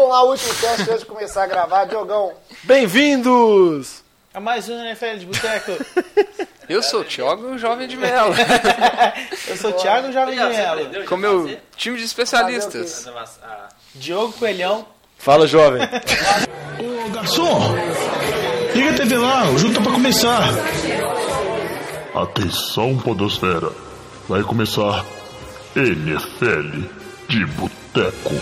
vamos lá, último teste antes de começar a gravar. Diogão, Bem-vindos! É mais um NFL de Boteco. Eu sou o Thiago Jovem de Melo, Eu sou o Thiago Jovem de Melo. com meu time de especialistas. Diogo Coelhão. Fala, jovem. Ô garçom, liga a TV lá, o jogo tá pra começar. Atenção, Podosfera. Vai começar NFL de Boteco.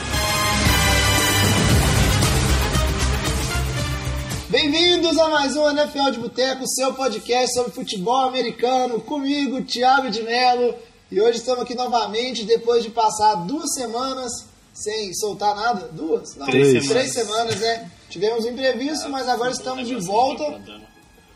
Bem-vindos a mais um NFL de Boteco, seu podcast sobre futebol americano, comigo, Thiago de Mello. E hoje estamos aqui novamente, depois de passar duas semanas sem soltar nada. Duas? Não, Três. três semanas, né? Tivemos um imprevisto, mas agora estamos de volta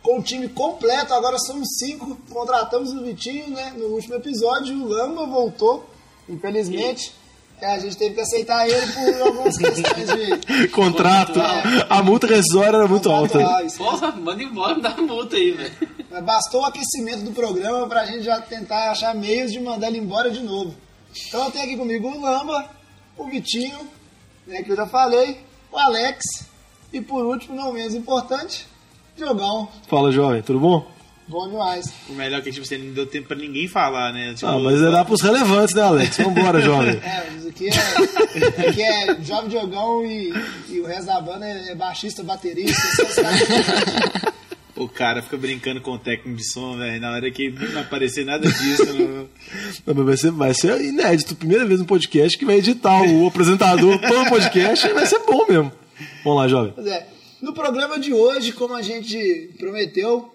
com o time completo. Agora somos cinco. Contratamos o Vitinho, né? No último episódio, o Lamba voltou, infelizmente. É, a gente teve que aceitar ele por algumas questões de. Contrato. A multa rescisória era muito alta. Porra, manda embora, dá multa aí, velho. Mas bastou o aquecimento do programa pra gente já tentar achar meios de mandar ele embora de novo. Então eu tenho aqui comigo o Lamba, o Vitinho, né, que eu já falei, o Alex e por último, não menos importante, Diogão. Fala, jovem, tudo bom? Bom demais. O melhor é que tipo, você não deu tempo pra ninguém falar, né? Tipo, Ah, mas é lá pros relevantes, né, Alex? Vambora, jovem. É, mas aqui é, aqui é Jovem Diogão e, e o resto da banda é, é baixista, baterista. O cara fica brincando com o técnico de som, velho. Na hora que não aparecer nada disso. Não... Não, mas vai, ser, vai ser inédito. Primeira vez no podcast que vai editar o apresentador todo o podcast e vai ser bom mesmo. Vamos lá, jovem. Pois é. No programa de hoje, como a gente prometeu,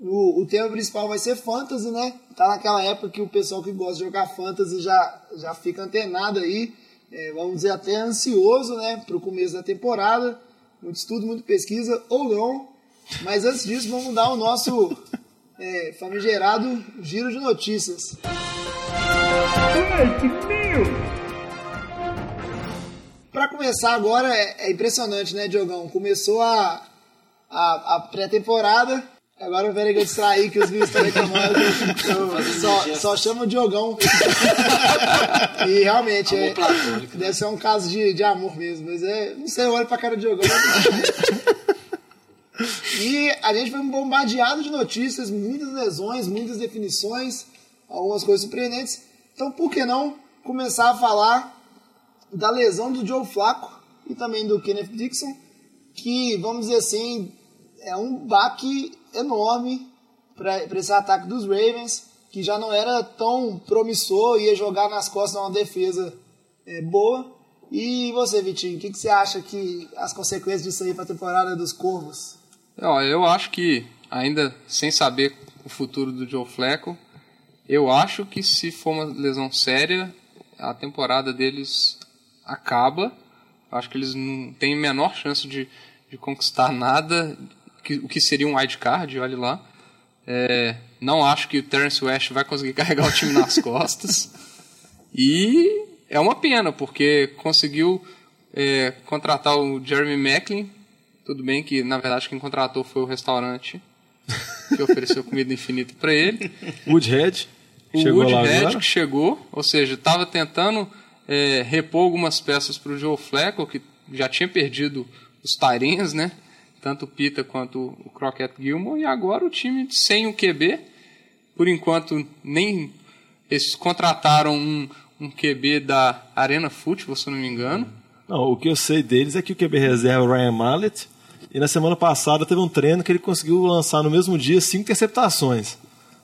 o, o tema principal vai ser fantasy, né? Tá naquela época que o pessoal que gosta de jogar fantasy já, já fica antenado aí, é, vamos dizer até ansioso, né? Pro começo da temporada. Muito estudo, muita pesquisa, ou não. Mas antes disso, vamos dar o nosso é, famigerado giro de notícias. Para começar agora, é, é impressionante, né, Diogão? Começou a, a, a pré-temporada. Agora que eu distraí que os meninos estão reclamando. só, só chamo o Diogão. e realmente, é, deve ser um caso de, de amor mesmo. Mas é, não sei, eu olho pra cara do Diogão. E a gente foi bombardeado de notícias, muitas lesões, muitas definições, algumas coisas surpreendentes. Então, por que não começar a falar da lesão do Joe Flacco e também do Kenneth Dixon, que, vamos dizer assim, é um baque enorme para esse ataque dos Ravens, que já não era tão promissor, ia jogar nas costas uma defesa é, boa. E você, Vitinho, o que, que você acha que as consequências disso aí para a temporada dos Corvos? Ó, eu acho que, ainda sem saber o futuro do Joe Flacco, eu acho que se for uma lesão séria, a temporada deles acaba. Eu acho que eles não têm menor chance de, de conquistar nada, que, o que seria um wild card, olha lá. É, não acho que o Terence West vai conseguir carregar o time nas costas. E é uma pena, porque conseguiu é, contratar o Jeremy Macklin. Tudo bem que, na verdade, quem contratou foi o restaurante que ofereceu comida infinita para ele. Woodhead. O Chegou Woodhead que chegou, ou seja, estava tentando é, repor algumas peças para o Joe Flacco, que já tinha perdido os Tyrens, né? Tanto o Pita quanto o Crockett Gilmore, e agora o time sem o QB. Por enquanto, nem eles contrataram um, um QB da Arena Football, se eu não me engano. Não, o que eu sei deles é que o QB reserva é o Ryan Mallett. E na semana passada teve um treino que ele conseguiu lançar no mesmo dia cinco interceptações.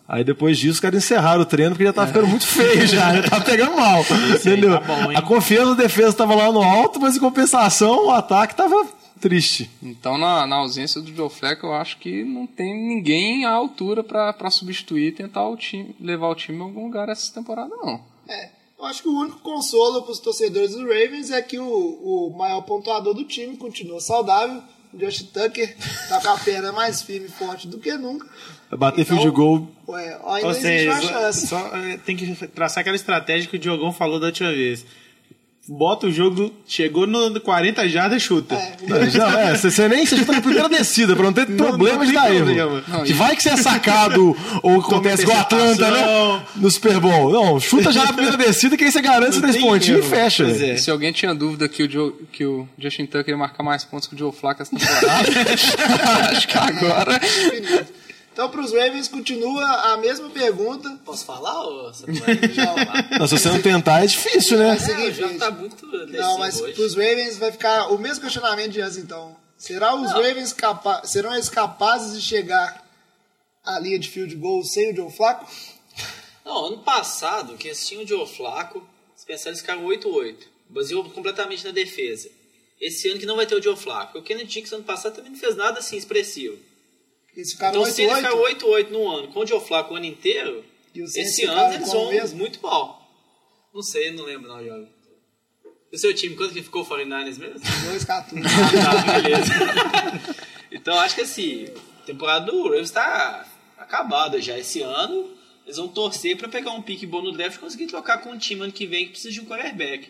Aí depois disso, os caras encerraram o treino porque já tava ficando muito feio já, já tava pegando mal. entendeu? tá bom, a confiança da defesa estava lá no alto, mas em compensação o ataque tava triste. Então, na, na ausência do Joe Flacco, eu acho que não tem ninguém à altura para substituir e tentar o time, levar o time a algum lugar essa temporada, não. É, eu acho que o único consolo para os torcedores dos Ravens é que o, o maior pontuador do time continua saudável. O Josh Tucker tá com a perna mais firme e forte do que nunca. Bater Então, field goal. Ué, ainda Ou existe uma seja, chance. só, é, tem que traçar aquela estratégia que o Diogão falou da última vez. Bota o jogo, chegou no 40 jardas, chuta. Já, é, você, você nem você já tá na primeira descida, pra não ter problema não de tem dar problema. erro. Não, que vai que você é sacado ou acontece igual a Atlanta, né? No Super Bowl. Não, chuta já na primeira descida que aí você garante os três pontinhos e fecha. É. Se alguém tinha dúvida que o, Joe- que o Justin Tucker ia marcar mais pontos que o Joe Flacco essa temporada, acho que agora... Então, para os Ravens, continua a mesma pergunta. Posso falar ou você não falar? Não, se você não tentar, é difícil, né? É o seguinte, o jogo tá muito Não, mas para os Ravens vai ficar o mesmo questionamento de antes, então. Será os Ravens capa serão eles capazes de chegar à linha de field goal sem o Joe Flacco? Não, ano passado, que eles tinham o Joe Flaco, se pensar, eles ficaram 8-8. Baseou completamente na defesa. Esse ano que não vai ter o Joe Flaco. O Kennedy Dixon ano passado também não fez nada assim expressivo. Eles ficaram Então, se ele ficar 8-8 8-8 no ano, com o Joe Flaco o ano inteiro, esse ano eles vão mesmo. muito mal. Não sei, não lembro não, Jovem. O seu time, quanto que ficou o 49ers mesmo? 2-14. tá, beleza. então acho que assim, a temporada do Ravens tá acabada já esse ano. Eles vão torcer pra pegar um pique bom no draft e conseguir trocar com um time ano que vem que precisa de um quarterback.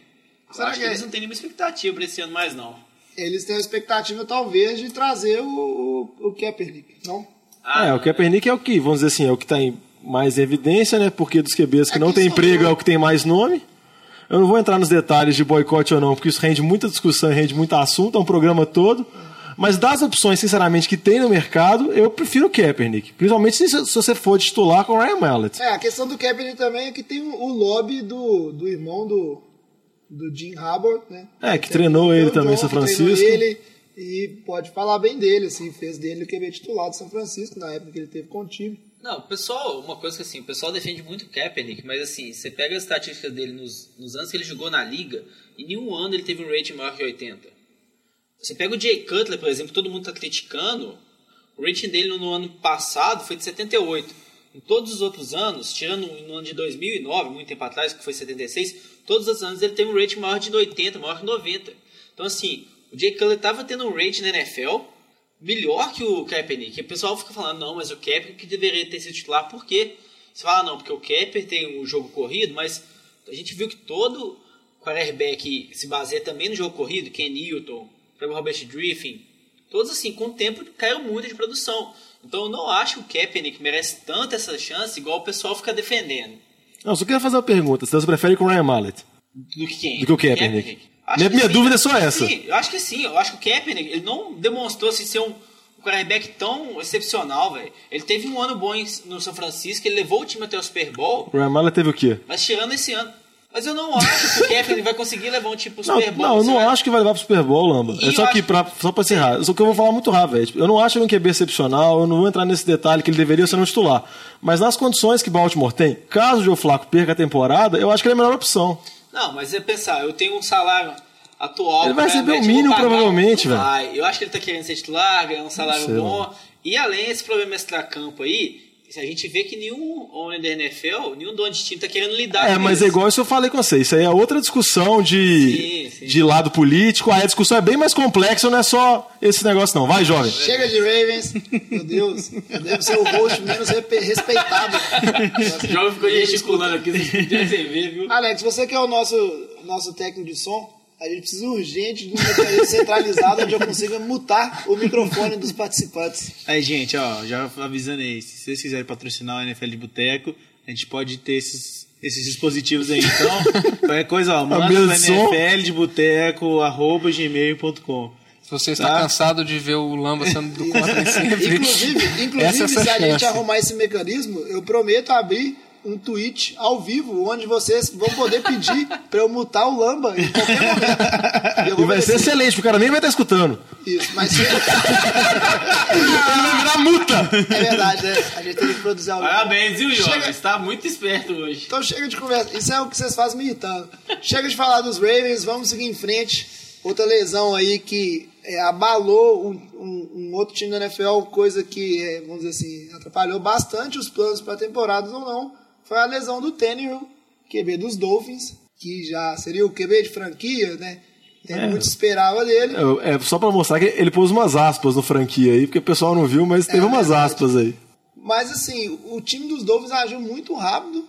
Será acho que que é- eles não têm nenhuma expectativa pra esse ano mais não. Eles têm a expectativa, talvez, de trazer o, o, o Kaepernick, não? Ah, É, o Kaepernick é o que, vamos dizer assim, é o que tá em mais evidência, né? Porque dos QBs que É não que tem emprego é o que tem mais nome. Eu não vou entrar nos detalhes de boicote ou não, porque isso rende muita discussão e rende muito assunto, é um programa todo. Mas das opções, sinceramente, que tem no mercado, eu prefiro o Kaepernick. Principalmente se, se você for titular com o Ryan Mallett. É, a questão do Kaepernick também é que tem o, o lobby do, do irmão do, do Jim Harbaugh, né? É, que treinou ele também em São Francisco. Ele, e pode falar bem dele, assim, fez dele o QB titular de São Francisco na época que ele teve com o time. Não, o pessoal, uma coisa que assim, o pessoal defende muito o Kaepernick, mas assim, você pega as estatísticas dele nos, nos anos que ele jogou na liga, em nenhum ano ele teve um rating maior que 80. Você pega o Jay Cutler, por exemplo, que todo mundo está criticando, o rating dele no, no ano passado foi de 78. Em todos os outros anos, tirando no ano de 2009, muito tempo atrás, que foi 76, todos os anos ele teve um rating maior de 80, maior que 90. Então assim, o Jay Cutler estava tendo um rating na NFL melhor que o Kaepernick. O pessoal fica falando, não, mas o Kaepernick deveria ter sido titular, por quê? Você fala, não, porque o Kaepernick tem um jogo corrido, mas a gente viu que todo quarterback se baseia também no jogo corrido, Ken Newton, Robert Griffin, todos assim, com o tempo caiu muito de produção. Então eu não acho que o Kaepernick merece tanto essa chance, igual o pessoal fica defendendo. Não, só queria fazer uma pergunta. Se você prefere com o Ryan Mallett? Do que quem? Do que o Kaepernick. Acho Minha- minha sim. dúvida é só essa. Sim, eu acho que sim. Eu acho que o Kaepernick, ele não demonstrou assim, ser um, quarterback tão excepcional, velho. Ele teve um ano bom no São Francisco, ele levou o time até o Super Bowl, O Ryan Mallett teve o quê? mas tirando esse ano. Mas eu não acho que o Kaepernick vai conseguir levar um Não, Super Bowl. não, eu Você não vai- acho que vai levar pro Super Bowl, Lamba. É eu só que, acho- pra, só pra encerrar. Só que eu vou falar muito rápido, velho. Tipo, Eu não acho ele um QB excepcional, eu não vou entrar nesse detalhe que ele deveria ser um titular. Mas nas condições que Baltimore tem, caso o Joe Flaco perca a temporada, eu acho que ele é a melhor opção. Não, mas é pensar, eu tenho um salário atual. Ele vai receber o eu mínimo, provavelmente, não velho. Eu acho que ele tá querendo ser titular, ganhar um salário sei, bom. mano. E além desse problema extra-campo aí, a gente vê que nenhum homem da NFL, nenhum dono de time tá querendo lidar É, com mas isso. é igual isso eu falei com você. Isso aí é outra discussão de, Sim, sim. de lado político. Aí a discussão é bem mais complexa, não é só esse negócio, não. Vai, jovem. Chega de Ravens, meu Deus, eu devo ser o host menos respeitado. O jovem ficou gesticulando aqui, vocês podiam ver, viu? Alex, você que é o nosso, nosso técnico de som, a gente precisa urgente de um mecanismo centralizado onde eu consiga mutar o microfone dos participantes. Aí, gente, ó, já avisando aí, se vocês quiserem patrocinar o NFL de Boteco, a gente pode ter esses, esses dispositivos aí, então. Qualquer coisa, ó, manda som? NFL de Boteco, arroba gmail.com. Se você está Tá. cansado de ver o Lamba sendo do contra em sempre, Inclusive, inclusive é essa se a gente arrumar esse mecanismo, eu prometo abrir um tweet ao vivo, onde vocês vão poder pedir pra eu mutar o Lamba em qualquer momento. E E vai ser excelente, porque o cara nem vai estar escutando. isso. Mas Ele vai virar multa. é verdade, né? A gente tem que produzir algo. Parabéns, viu, Chega. Você tá muito esperto hoje. Então chega de conversa. Isso é o que vocês fazem me irritando. Chega de falar dos Ravens, vamos seguir em frente. Outra lesão aí que é, abalou um, um- um outro time da NFL, coisa que, é, vamos dizer assim, atrapalhou bastante os planos para temporadas ou não, foi a lesão do Tannehill, QB dos Dolphins, que já seria o QB de franquia, né? É. Muito esperava dele. É, é só pra mostrar que ele pôs umas aspas no franquia aí, porque o pessoal não viu, mas teve É umas aspas aí. Mas assim, o time dos Dolphins agiu muito rápido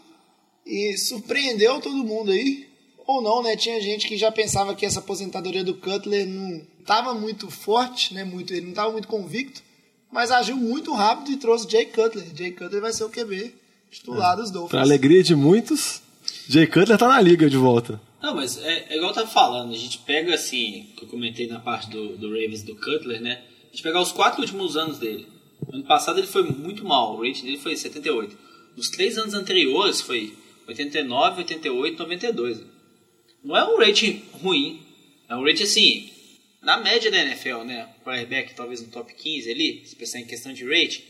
e surpreendeu todo mundo aí. ou não, né? Tinha gente que já pensava que essa aposentadoria do Cutler não estava muito forte, né? Muito, ele não estava muito convicto, mas agiu muito rápido e trouxe Jay Cutler. Jay Cutler vai ser o QB titular dos Dolphins. Pra alegria de muitos, Jay Cutler tá na liga de volta. Não, mas é, é igual eu tava falando, a gente pega assim, que eu comentei na parte do, do Ravens do Cutler, né? A gente pegar os quatro últimos anos dele. Ano passado ele foi muito mal, o rating dele foi 78. Nos três anos anteriores foi 89, 88, 92. Não é um rating ruim, é um rating assim, na média da NFL, né? Quarterback talvez no top 15 ali, se pensar em questão de rating.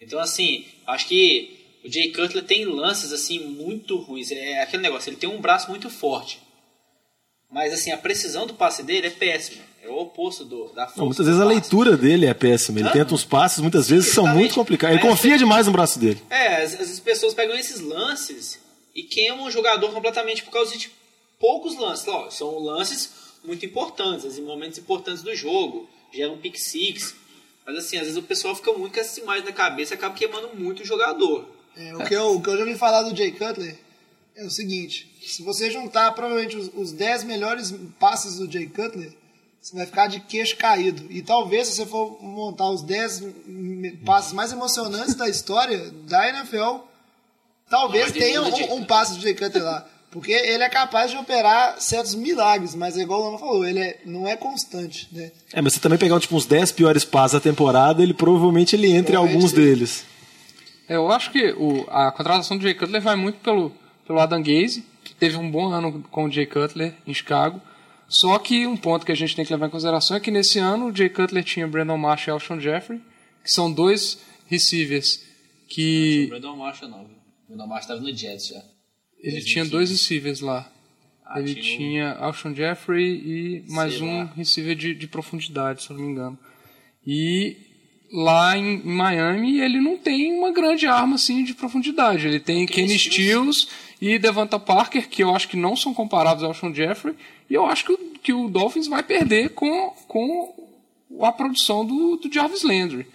Então, assim, acho que o Jay Cutler tem lances assim muito ruins. É aquele negócio, ele tem um braço muito forte. Mas assim, a precisão do passe dele é péssima. É o oposto do, da força. Não, muitas vezes a leitura dele é péssima. Ele Hã? tenta uns passes, muitas vezes são muito complicados. Ele confia tem- demais no braço dele. É, vezes as pessoas pegam esses lances e queimam o jogador completamente por causa de poucos lances. Ó, são lances muito importantes, em momentos importantes do jogo. Geram pick six. Mas assim, às vezes o pessoal fica muito com essa imagem na cabeça e acaba queimando muito o jogador. É, o, que eu, o que eu já ouvi falar do Jay Cutler é o seguinte: se você juntar provavelmente os, os 10 melhores passes do Jay Cutler, você vai ficar de queixo caído. E talvez, se você for montar os 10 me- passes mais emocionantes da história da NFL, talvez Não, tenha um, um passe do Jay Cutler lá. Porque ele é capaz de operar certos milagres, mas é igual o Lama falou, ele é- não é constante, né? É, mas você também pegar tipo, uns 10 piores passes da temporada, ele provavelmente ele entre Provavelmente alguns deles. É, eu acho que o, a contratação do Jay Cutler vai muito pelo, pelo Adam Gaze, que teve um bom ano com o Jay Cutler em Chicago. Só que um ponto que a gente tem que levar em consideração é que nesse ano o Jay Cutler tinha Brandon Marshall e Alshon Jeffrey, que são dois receivers que Brandon Marshall não, viu? Brandon Marshall tava no Jets já. ele tinha dois receivers lá. Ah, ele tinha o- tinha Alshon Jeffrey e mais Sei um lá. receiver de, de profundidade, se eu não me engano. E lá em, Miami ele não tem uma grande arma assim de profundidade. Ele tem Kenny Stills e Devonta Parker, que eu acho que não são comparáveis ao Alshon Jeffrey. E eu acho que o, que o Dolphins vai perder com, com a produção do, do Jarvis Landry.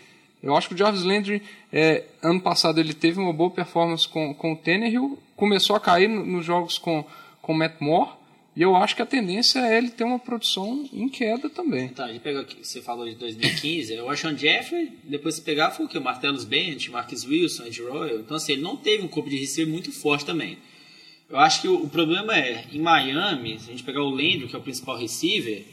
Eu acho que o Jarvis Landry, é, ano passado, ele teve uma boa performance com, com o Tannehill, começou a cair no- nos jogos com, com o Matt Moore, e eu acho que a tendência é ele ter uma produção em queda também. Tá, a gente pega aqui, você falou de 2015, é o Ashon Jeffrey, depois você pegar foi o que? O Martellus Bennett, Marcus Wilson, Ed Royal. Então, assim, ele não teve um corpo de receiver muito forte também. Eu acho que o, o problema é, em Miami, se a gente pegar o Landry, que é o principal receiver,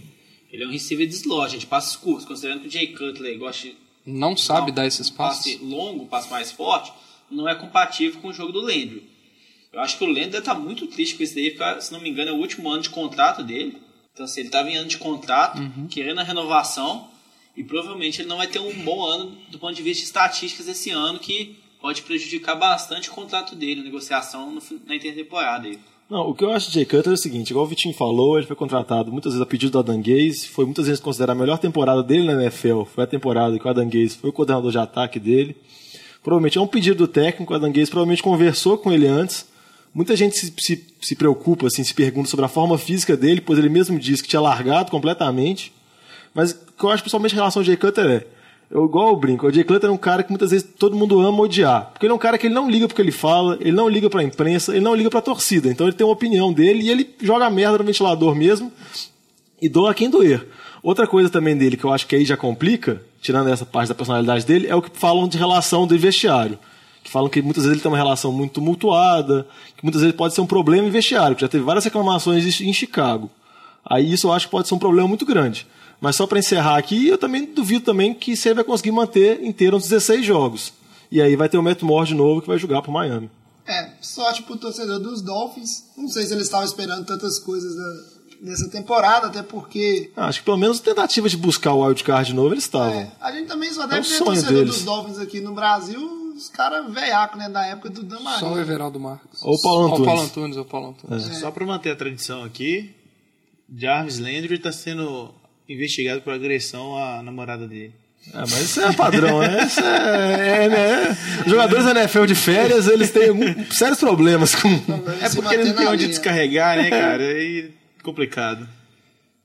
ele é um receiver de slot, a gente passa curtos, considerando que o Jay Cutler gosta de Não sabe Não, dar esses um passe passes. longo, passe mais forte, não é compatível com o jogo do Landry. Eu acho que o Landry tá muito triste com isso daí, porque, se não me engano, é o último ano de contrato dele. Então, assim, ele estava em ano de contrato, Uhum. querendo a renovação, e provavelmente ele não vai ter um bom ano do ponto de vista de estatísticas esse ano, que pode prejudicar bastante o contrato dele, a negociação no na intertemporada. aí. Não, o que eu acho de Jay Cutler é o seguinte, igual o Vitinho falou, ele foi contratado muitas vezes a pedido do Adam Gaze, foi muitas vezes considerada a melhor temporada dele na NFL, foi a temporada que o Adam Gaze foi o coordenador de ataque dele. Provavelmente é um pedido do técnico, o Adam Gaze provavelmente conversou com ele antes. Muita gente se, se, se preocupa, assim, se pergunta sobre a forma física dele, pois ele mesmo disse que tinha largado completamente. Mas o que eu acho principalmente em relação ao Jay Cutler é, eu, igual eu brinco, o Jay Cutler é um cara que muitas vezes todo mundo ama odiar. Porque ele é um cara que ele não liga porque ele fala, ele não liga pra imprensa, ele não liga pra torcida. Então ele tem uma opinião dele e ele joga merda no ventilador mesmo e doa quem doer. Outra coisa também dele que eu acho que aí já complica, tirando essa parte da personalidade dele, é o que falam de relação do vestiário. Que falam que muitas vezes ele tem uma relação muito tumultuada, que muitas vezes pode ser um problema em vestiário, que já teve várias reclamações em Chicago. Aí isso eu acho que pode ser um problema muito grande. Mas só para encerrar aqui, eu também duvido também que você vai conseguir manter inteiro uns 16 jogos. E aí vai ter o Matt Moore de novo que vai jogar pro Miami. É, sorte pro torcedor dos Dolphins. Não sei se eles estavam esperando tantas coisas da- nessa temporada, até porque Ah, acho que pelo menos tentativa de buscar o wildcard de novo eles estavam. é, a gente também só É deve o ver sonho torcedor deles. dos Dolphins aqui no Brasil, os caras veiacos, né, da época do Dan Só o. Everaldo Marcos. Ou o Paulo Ou o Paulo Antunes. Antunes, ou o Paulo Antunes. Só para manter a tradição aqui, Jarvis Landry está sendo investigado por agressão à namorada dele. Ah, mas isso é padrão, né? Isso é, é, né? Os jogadores da NFL de férias, eles têm algum- sérios problemas com. É Se porque ele manter não tem onde linha. descarregar, né, cara? Aí complicado.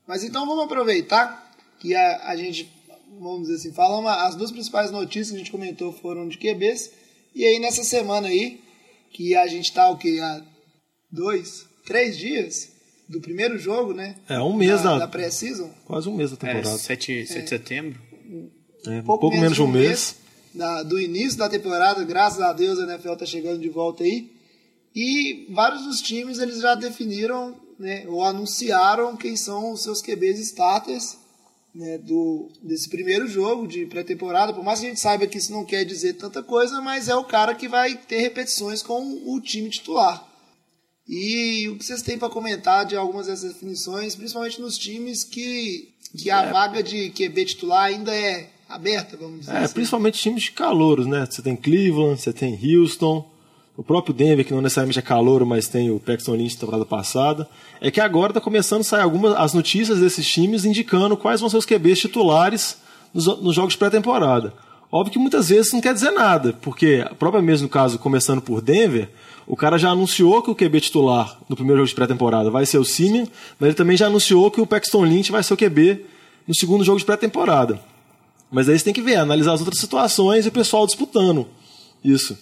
Mas então vamos aproveitar que a, a gente, vamos dizer assim, falamos as duas principais notícias que a gente comentou foram de QBs. E aí nessa semana aí, que a gente tá o quê? Há dois, três dias, do primeiro jogo, né? É, um mês da, da- da pré-season. Quase um mês da É, temporada. 7, 7 de setembro. É, um pouco, menos de um mês. da- do início da temporada, graças a Deus a NFL tá chegando de volta aí. E vários dos times eles já definiram, né, ou anunciaram quem são os seus QBs starters né, do, desse primeiro jogo de pré-temporada. Por mais que a gente saiba que isso não quer dizer tanta coisa, mas é o cara que vai ter repetições com o time titular. E o que vocês têm para comentar de algumas dessas definições, principalmente nos times que, que a vaga de QB titular ainda é aberta, vamos dizer É, assim. principalmente times de calouros, né? Você tem Cleveland, você tem Houston, o próprio Denver, que não necessariamente é calouro, mas tem o Paxton Lynch da temporada passada. É que agora está começando a sair algumas as notícias desses times indicando quais vão ser os QBs titulares nos, nos jogos pré-temporada. Óbvio que muitas vezes não quer dizer nada, porque, próprio mesmo no caso, começando por Denver, o cara já anunciou que o QB titular no primeiro jogo de pré-temporada vai ser o Simeon, mas ele também já anunciou que o Paxton Lynch vai ser o QB no segundo jogo de pré-temporada. Mas aí você tem que ver, analisar as outras situações e o pessoal disputando isso.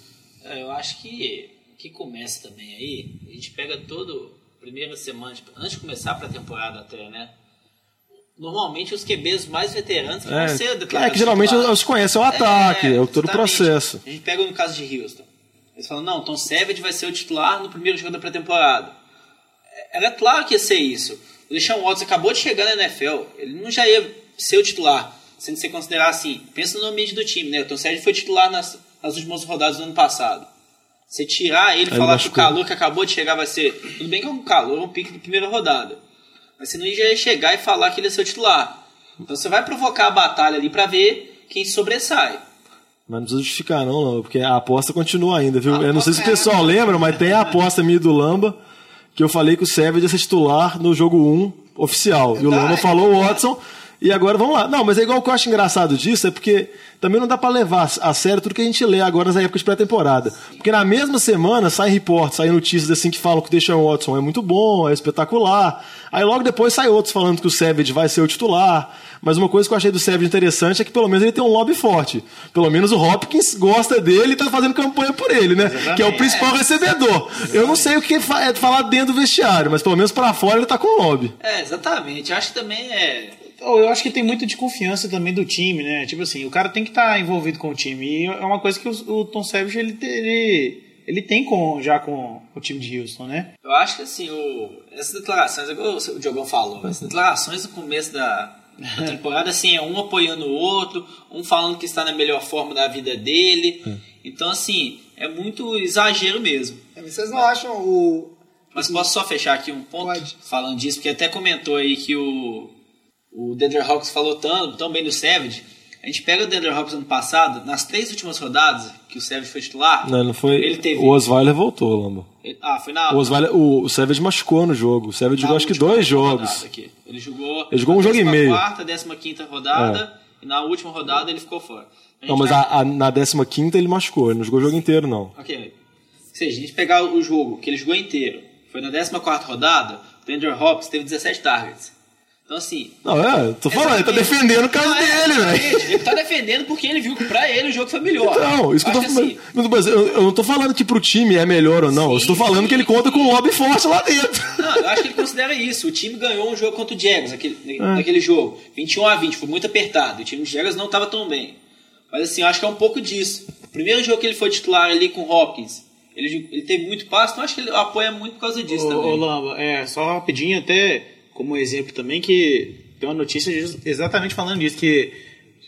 É, Eu acho que que começa também aí, a gente pega todo primeira semana, tipo, antes de começar para a temporada até, né? Normalmente os QBs mais veteranos que É, vão ser é declarados que geralmente os conhecem o ataque, é, todo o processo. A gente pega no caso de Houston. Eles falam, não, Tom Savage vai ser o titular no primeiro jogo da pré-temporada. É, Era claro que ia ser isso. O Deshaun Watson acabou de chegar na NFL. Ele não já ia ser o titular, sendo que você considerar assim. Pensa no ambiente do time, né? O Tom Savage foi titular nas, nas últimas rodadas do ano passado. Você tirar ele e falar que o calor que acabou de chegar vai ser. Tudo bem que é um calor, é um pique de primeira rodada. Mas você não ia chegar e falar que ele é seu titular. Então você vai provocar a batalha ali pra ver quem sobressai. Mas não precisa justificar, não, não, porque a aposta continua ainda, viu? Eu não sei se o é- pessoal lembra, mas tem a aposta minha do Lamba, que eu falei que o Savage ia ser titular no jogo 1 oficial. E o Lamba falou o Watson. E agora vamos lá. Não, mas é igual o que eu acho engraçado disso, é porque também não dá pra levar a sério tudo que a gente lê agora nas épocas de pré-temporada. Porque na mesma semana sai reportes, saem notícias assim que falam que o Deshaun Watson é muito bom, é espetacular. Aí logo depois sai outros falando que o Savage vai ser o titular. Mas uma coisa que eu achei do Savage interessante é que pelo menos ele tem um lobby forte. Pelo menos o Hopkins gosta dele e tá fazendo campanha por ele, né? Que é o principal recebedor. Eu não sei o que é falar dentro do vestiário, mas pelo menos pra fora ele tá com o lobby. É, exatamente. Acho que também é. Oh, Eu acho que tem muito de confiança também do time, né? Tipo assim, o cara tem que estar envolvido com o time. E é uma coisa que o, o Tom Savage ele, ele, ele tem com, já com o time de Houston, né? Eu acho que assim, o, essas declarações, igual o Diogão falou, essas declarações no começo da, da temporada, assim, é um apoiando o outro, um falando que está na melhor forma da vida dele. Então, assim, é muito exagero mesmo. É, Vocês não acham o. Mas posso só fechar aqui um ponto Pode. falando disso, porque até comentou aí que o, o Deandre Hawks falou tão, tão bem do Savage. A gente pega o Deandre Hawks ano passado, nas três últimas rodadas que o Savage foi titular, Não, não foi. ele teve. O Osweiler voltou, Lamba. ele- ah, foi na. O Osweiler, o, o Savage machucou no jogo. O Savage na jogou acho que dois jogos. Ele jogou. Ele jogou um jogo e meio. É. Na quarta, décima quinta rodada, e na última rodada ele ficou fora. Não, mas vai- a, a, na 15 ele machucou, ele não jogou o jogo inteiro, não. Ok. Ou seja, a gente pegar o jogo que ele jogou inteiro, foi na 14 rodada, o Deandre Hopkins teve 17 targets. Então, assim. Não, é, tô falando, ele tá defendendo o caso Não, é, dele, velho. exatamente. Ele tá defendendo porque ele viu que pra ele o jogo foi melhor. Não, isso que eu tô falando. assim, Mas eu, eu não tô falando que pro time é melhor ou não. eu Sim, estou falando sim. que ele conta com um lobby forte lá dentro. Não, eu acho que ele considera isso. O time ganhou um jogo contra o Jaguars, aquele, É. naquele jogo. 21 a 20, foi muito apertado. O time do Jaguars não estava tão bem. Mas assim, eu acho que é um pouco disso. O primeiro jogo que ele foi titular ali com o Hopkins, ele, ele teve muito passo, então eu acho que ele apoia muito por causa disso Ô, também. ô, Lamba, é, só rapidinho, até como exemplo também, que tem uma notícia ex- exatamente falando disso, que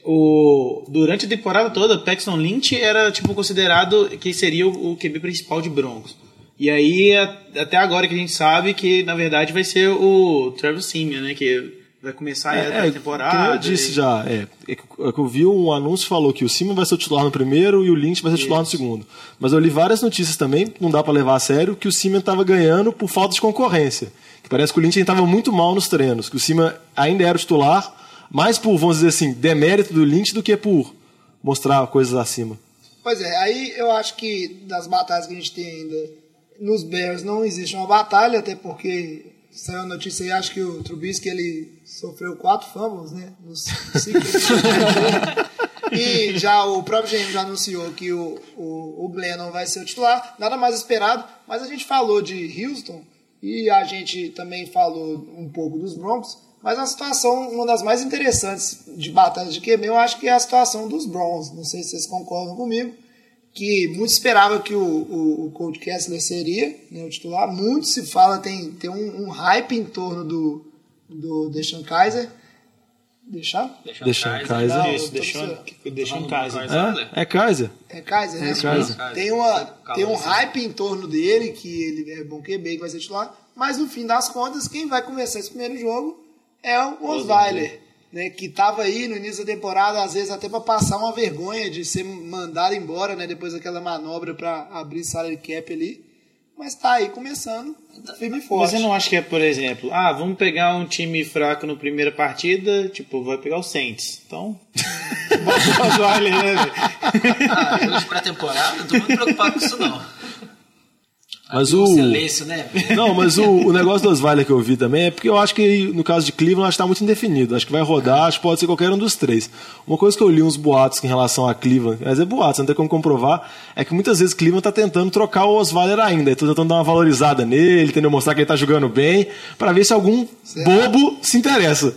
o, durante a temporada toda, Paxton Lynch era tipo considerado que seria o, QB principal de Broncos. E aí, até agora que a gente sabe que, na verdade, vai ser o Travis Simeon, né? Que vai começar aí a É, temporada. como eu disse e- já, é, é que é que eu vi um anúncio que falou que o Simon vai ser o titular no primeiro e o Lynch vai ser o titular no segundo. Mas eu li várias notícias também, não dá pra levar a sério, que o Simon estava ganhando por falta de concorrência. Que parece que o Lynch estava muito mal nos treinos, que o Simon ainda era o titular, mais por, vamos dizer assim, demérito do Lynch do que por mostrar coisas acima. Pois é, aí eu acho que das batalhas que a gente tem ainda nos Bears não existe uma batalha, até porque saiu a notícia aí, acho que o Trubisky ele sofreu quatro fumbles, né? Nos E já o próprio GM já anunciou que o, o, o Glennon vai ser o titular, nada mais esperado, mas a gente falou de Houston E a gente também falou um pouco dos Broncos, mas a situação, uma das mais interessantes de batalhas de QB, eu acho que é a situação dos Browns. Não sei se vocês concordam comigo, que muito esperava que o, o, o Coach Kessler seria né, o titular. Muito se fala, tem, tem um, um hype em torno do, do Deshaun Kaiser. Deixar? Deixa Kaiser. Kaiser. Não, Isso, em casa. É, é Kaiser. É Kaiser, né? É Kaiser. Tem, uma, tem um hype em torno dele, que ele é bom QB, que vai ser titular, mas no fim das contas, quem vai começar esse primeiro jogo é o Osweiler, né? Que estava aí no início da temporada, às vezes até para passar uma vergonha de ser mandado embora, né? Depois daquela manobra para abrir salary cap ali. Mas tá aí começando, firme e Mas forte. você não acha que é, por exemplo, ah, vamos pegar um time fraco na primeira partida, tipo, vai pegar o Saints. Então, bota o Osweiler, né, velho? Ah, jogo de pré-temporada, não tô muito preocupado com isso não. Mas um o- silêncio, né? Não, mas o, o negócio do Osweiler que eu vi também é porque eu acho que no caso de Cleveland acho que tá muito indefinido. Acho que vai rodar, acho que pode ser qualquer um dos três. Uma coisa que eu li uns boatos em relação a Cleveland, mas é boatos, não tem como comprovar, é que muitas vezes Cleveland tá tentando trocar o Osweiler ainda. Então tentando dar uma valorizada nele, entendeu? Mostrar que ele tá jogando bem, para ver se algum bobo se interessa.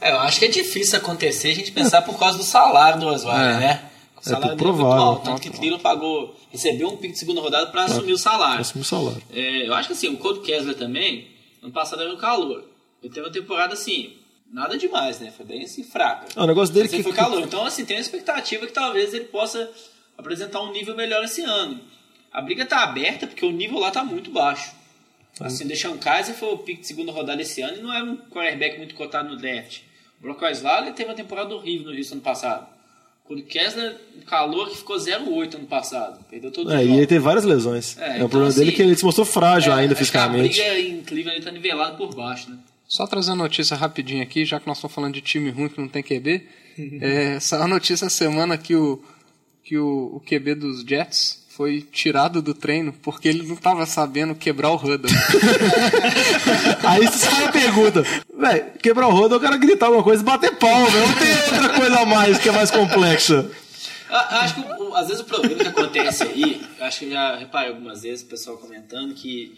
É, eu acho que é difícil acontecer a gente pensar por causa do salário do Osweiler, É. né? O É salário é muito provável. alto, tanto que Cleveland pagou, recebeu um pique de segunda rodada para assumir o salário. Assume o salário. É, eu acho que assim, o Cold Kessler também, ano passado era no calor. Ele teve uma temporada assim, nada demais, né? Foi bem assim, fraca. Ah, o negócio dele Mas que- foi calor. Então, assim, tem uma expectativa que talvez ele possa apresentar um nível melhor esse ano. A briga tá aberta porque o nível lá tá muito baixo. Assim, deixar um Kaiser foi o pique de segunda rodada esse ano e não era um quarterback muito cotado no draft. O Brock Osweiler teve uma temporada horrível no Houston ano passado. O Kessler, calor que ficou 0,8 ano passado. Perdeu todo o É, e ele teve várias lesões. É, É, então, o problema dele é assim, que ele se mostrou frágil ainda acho que a fisicamente. briga em Cleveland ele tá nivelado por baixo, né? Só trazendo notícia rapidinho aqui, já que nós estamos falando de time ruim que não tem QB. é, saiu a notícia essa semana que o, que o, o QB dos Jets foi tirado do treino porque ele não estava sabendo quebrar o huddle. Aí você sai a pergunta, velho, quebrar o rodo, eu quero gritar alguma coisa e bater palma, velho. Não tem outra coisa a mais que é mais complexa. Eu acho que às vezes o problema que acontece aí, eu acho que eu já reparei algumas vezes o pessoal comentando que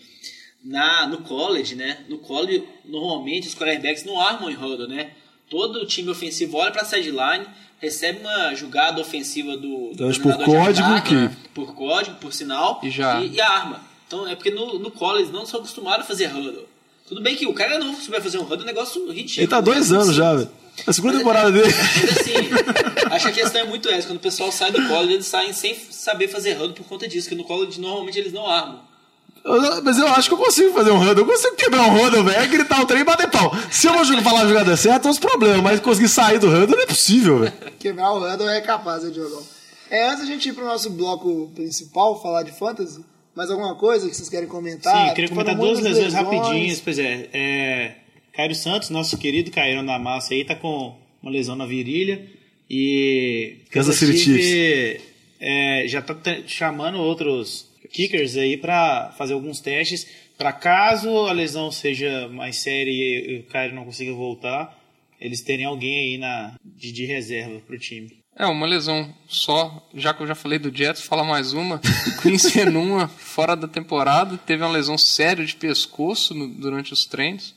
na, no college, né? No college, normalmente os quarterbacks não armam em huddle, né? Todo time ofensivo olha pra sideline, recebe uma jogada ofensiva do, do Então, por de código ataque, que- né? por código, por sinal, E já. e, e arma. Então é porque no, no college não são acostumados a fazer huddle. Tudo bem que o cara não souber fazer um huddle, é um negócio ridículo. Ele tá dois anos já, velho. A segunda temporada dele. Mas assim, acho que a questão é muito essa. Quando o pessoal sai do college, eles saem sem saber fazer huddle por conta disso. Que no college, normalmente, eles não armam. Mas eu acho que eu consigo fazer um rodo. Eu consigo quebrar um rodo, velho. É gritar o trem e bater pau. Se eu vou jogar- falar a jogada certa, tem uns problemas. Mas conseguir sair do rodo não é possível, velho. Quebrar o Randall é capaz, né, Diogão? É, antes da gente ir pro nosso bloco principal, falar de fantasy, mais alguma coisa que vocês querem comentar? Sim, eu queria comentar duas lesões rapidinhas. Pois é, é Cairo Santos, nosso querido Cairão da Massa aí, tá com uma lesão na virilha. E Kansas City Chiefs, é, já tá chamando outros kickers aí para fazer alguns testes. Para caso a lesão seja mais séria e o Cairo não consiga voltar, eles terem alguém aí na, de, de reserva pro time. É, uma lesão só, já que eu já falei do Jets, fala mais uma. Quincy Enuma, fora da temporada, teve uma lesão séria de pescoço no- durante os treinos.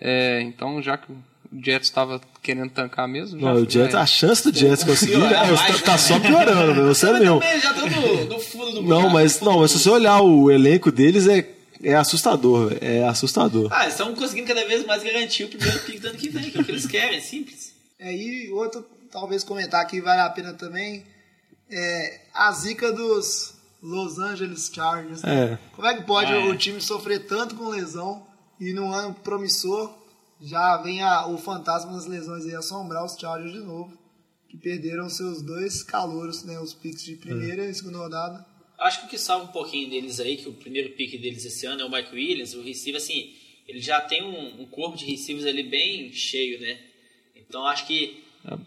É, então, já que o Jets estava querendo tancar mesmo. Não, o Jets, a chance do Jets conseguir é, mais, tá, tá né? só piorando, velho. Sério mesmo. Já estão no, no fundo do Não, buraco. mas, não, mas se você olhar o elenco deles, é, é assustador, velho. É assustador. Ah, eles estão conseguindo cada vez mais garantir o primeiro pick do ano que vem, que é o que eles querem, é simples. É, e outro, talvez comentar que vale a pena também, é a zica dos Los Angeles Chargers. né? É. Como é que pode Ah, é. o time sofrer tanto com lesão e num ano promissor já vem a- o fantasma das lesões aí assombrar os Chargers de novo, que perderam seus dois calouros, né, os picks de primeira e segunda rodada. Acho que o que salva um pouquinho deles aí, que o primeiro pick deles esse ano é o Mike Williams, o receiver, assim, ele já tem um, um corpo de receivers ali bem cheio, né? Então acho que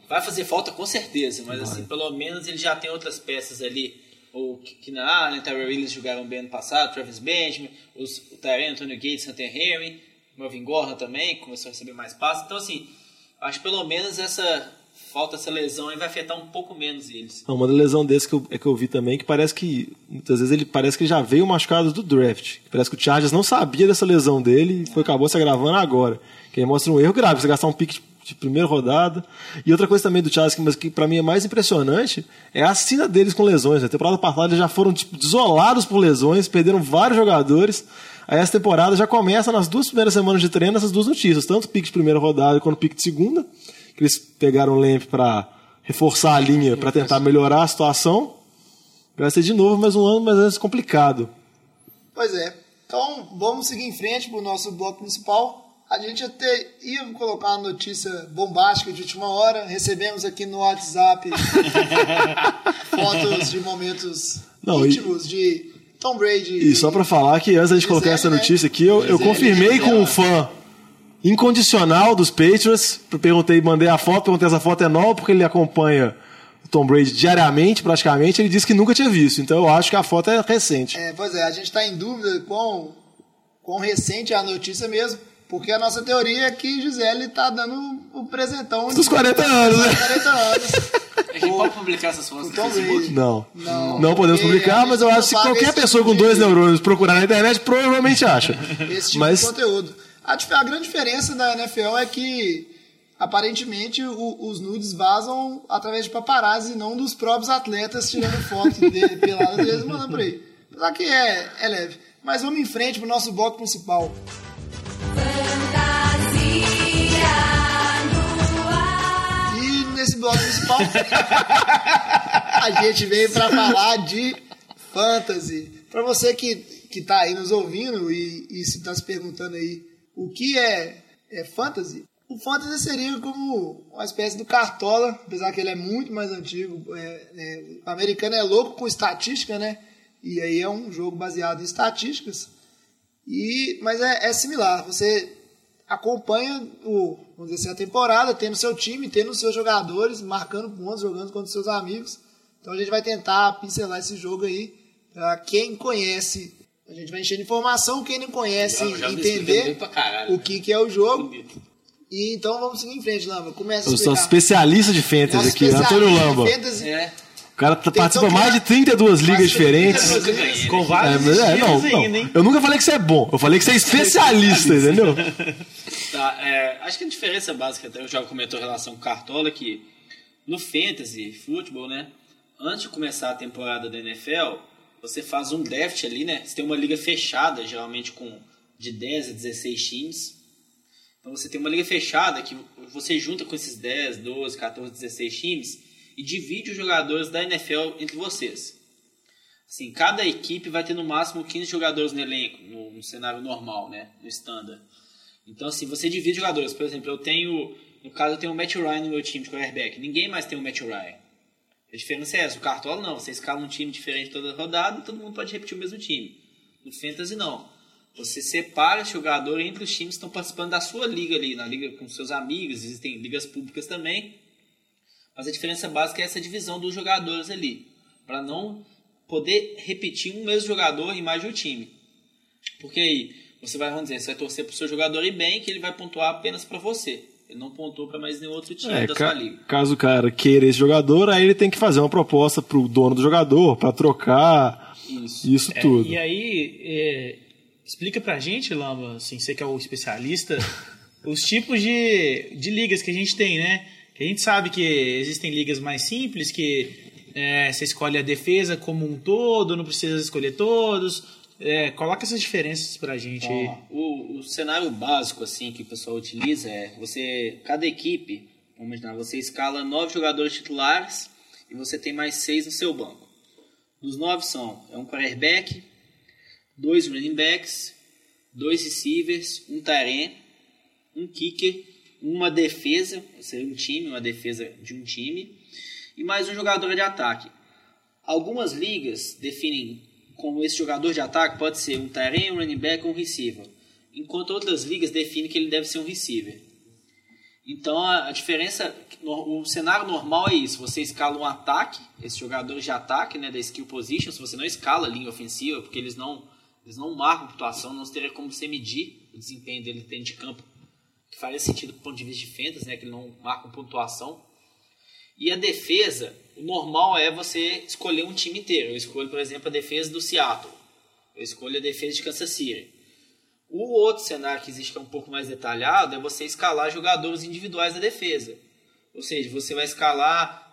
vai fazer falta com certeza, mas assim, pelo menos ele já tem outras peças ali. O Keenan Allen, Tyrell Williams jogaram bem ano passado, Travis Benjamin, os, o Tyrell, Antonio Gates, Hunter Henry, Melvin Gordon também, começou a receber mais passes. Então assim, acho que pelo menos essa falta essa lesão e vai afetar um pouco menos eles. Não, uma lesão desse que eu, é que eu vi também, que parece que muitas vezes ele parece que já veio machucado do draft. Parece que o Chargers não sabia dessa lesão dele e foi, acabou se agravando agora. Que aí mostra um erro grave, você gastar um pique de, primeira rodada. E outra coisa também do Chargers, que, pra mim é mais impressionante, é a assina deles com lesões. Na temporada passada eles já foram tipo, desolados por lesões, perderam vários jogadores. Aí essa temporada já começa nas duas primeiras semanas de treino, essas duas notícias, tanto pique de primeira rodada quanto pique de segunda, que eles pegaram o Lamp para reforçar a linha, para tentar melhorar a situação. Vai ser de novo mais um ano mais ou menos complicado. Pois é. Então, vamos seguir em frente para o nosso bloco principal. A gente até ia colocar uma notícia bombástica de última hora. Recebemos aqui no WhatsApp fotos de momentos Não, e- íntimos de Tom Brady. E só pra falar que antes da gente colocar essa né? notícia aqui, eu, eu confirmei com um fã incondicional dos Patriots. Perguntei, mandei a foto, perguntei essa foto é nova porque ele acompanha o Tom Brady diariamente, praticamente. Ele disse que nunca tinha visto. Então eu acho que a foto é recente. É, pois é, a gente está em dúvida quão, quão recente é a notícia mesmo, porque a nossa teoria é que Gisele está dando o presentão Dos 40 anos, né? 40 anos. A gente pode publicar essas fotos no Tom Facebook? Não. Não, Não podemos publicar, mas eu acho que qualquer pessoa tipo com dois de- neurônios procurar na internet, provavelmente acha. esse tipo Mas de conteúdo. A, a grande diferença da NFL é que aparentemente o- os nudes vazam através de paparazzi e não dos próprios atletas tirando foto dele pelado deles e mandando por aí. Apesar que é, é leve. Mas vamos em frente pro nosso bloco principal. Nesse bloco principal a gente veio para falar de fantasy. Para você que, que tá aí nos ouvindo e, e se tá se perguntando aí o que é, é fantasy, o fantasy seria como uma espécie do cartola, apesar que ele é muito mais antigo. É, é, o americano é louco com estatística, né? E aí é um jogo baseado em estatísticas. E, mas é, é similar. Você acompanha o, vamos dizer assim, a temporada, tendo seu time, tendo seus jogadores, marcando pontos, jogando contra seus amigos. Então a gente vai tentar pincelar esse jogo aí. Pra quem conhece, a gente vai encher de informação. Quem não conhece, Já- já entender caralho, o né? que, que é o jogo. E então vamos seguir em frente, Lamba. Começa a eu sou especialista de fantasy Nosso aqui, Antônio Lamba. fantasy. É. O cara Tem participa então que- mais de 32 ligas diferentes. Ganhei, Com? É, vários é, estilos não, não. ainda, hein? Eu nunca falei que você é bom. Eu falei que você é especialista, entendeu? Tá, é, acho que a diferença básica, até o Jogo comentou em relação com o Cartola, que no Fantasy, futebol, né? Antes de começar a temporada da NFL, você faz um draft ali, né? Você tem uma liga fechada, geralmente com de 10 a 16 times. Então você tem uma liga fechada que você junta com esses 10, 12, 14, 16 times e divide os jogadores da NFL entre vocês. Assim, cada equipe vai ter no máximo 15 jogadores no elenco, no, no cenário normal, né? No standard. Então, assim, você divide jogadores. Por exemplo, eu tenho. No caso, eu tenho o Matt Ryan no meu time de quarterback. Ninguém mais tem o Matt Ryan. A diferença é essa. O Cartola não. Você escala um time diferente toda rodada e todo mundo pode repetir o mesmo time. No Fantasy, não. Você separa esse jogador entre os times que estão participando da sua liga ali. Na liga com seus amigos. Existem ligas públicas também. Mas a diferença básica é essa divisão dos jogadores ali. Para não poder repetir um mesmo jogador em mais de um time. Porque aí, você vai, vamos dizer, você vai torcer pro seu jogador ir bem, que ele vai pontuar apenas para você. Ele não pontuou para mais nenhum outro time É, da ca- sua liga. caso o cara queira esse jogador, aí ele tem que fazer uma proposta pro dono do jogador pra trocar Isso. isso tudo. E aí, é, explica pra gente, Lamba, assim, você que é o especialista, os tipos de, de ligas que a gente tem, né? A gente sabe que existem ligas mais simples, que é, você escolhe a defesa como um todo, não precisa escolher todos. É, coloca essas diferenças pra gente o, o cenário básico assim que o pessoal utiliza é você cada equipe vamos imaginar você escala nove jogadores titulares e você tem mais seis no seu banco dos nove são é um quarterback dois running backs dois receivers um tarém um kicker uma defesa seria um time uma defesa de um time e mais um jogador de ataque Algumas ligas definem como esse jogador de ataque pode ser um end, um running back ou um receiver, enquanto outras ligas definem que ele deve ser um receiver. Então a, diferença, o cenário normal é isso: você escala um ataque, esses jogadores de ataque, né, da skill position, se você não escala a linha ofensiva, porque eles não, eles não marcam pontuação, não teria como você medir o desempenho dele dentro de campo, que faria sentido do ponto de vista de fantasy, né, que ele não marca pontuação. E a defesa, o normal é você escolher um time inteiro. Eu escolho, por exemplo, a defesa do Seattle. Eu escolho a defesa de Kansas City. O outro cenário que existe que é um pouco mais detalhado é você escalar jogadores individuais da defesa. Ou seja, você vai escalar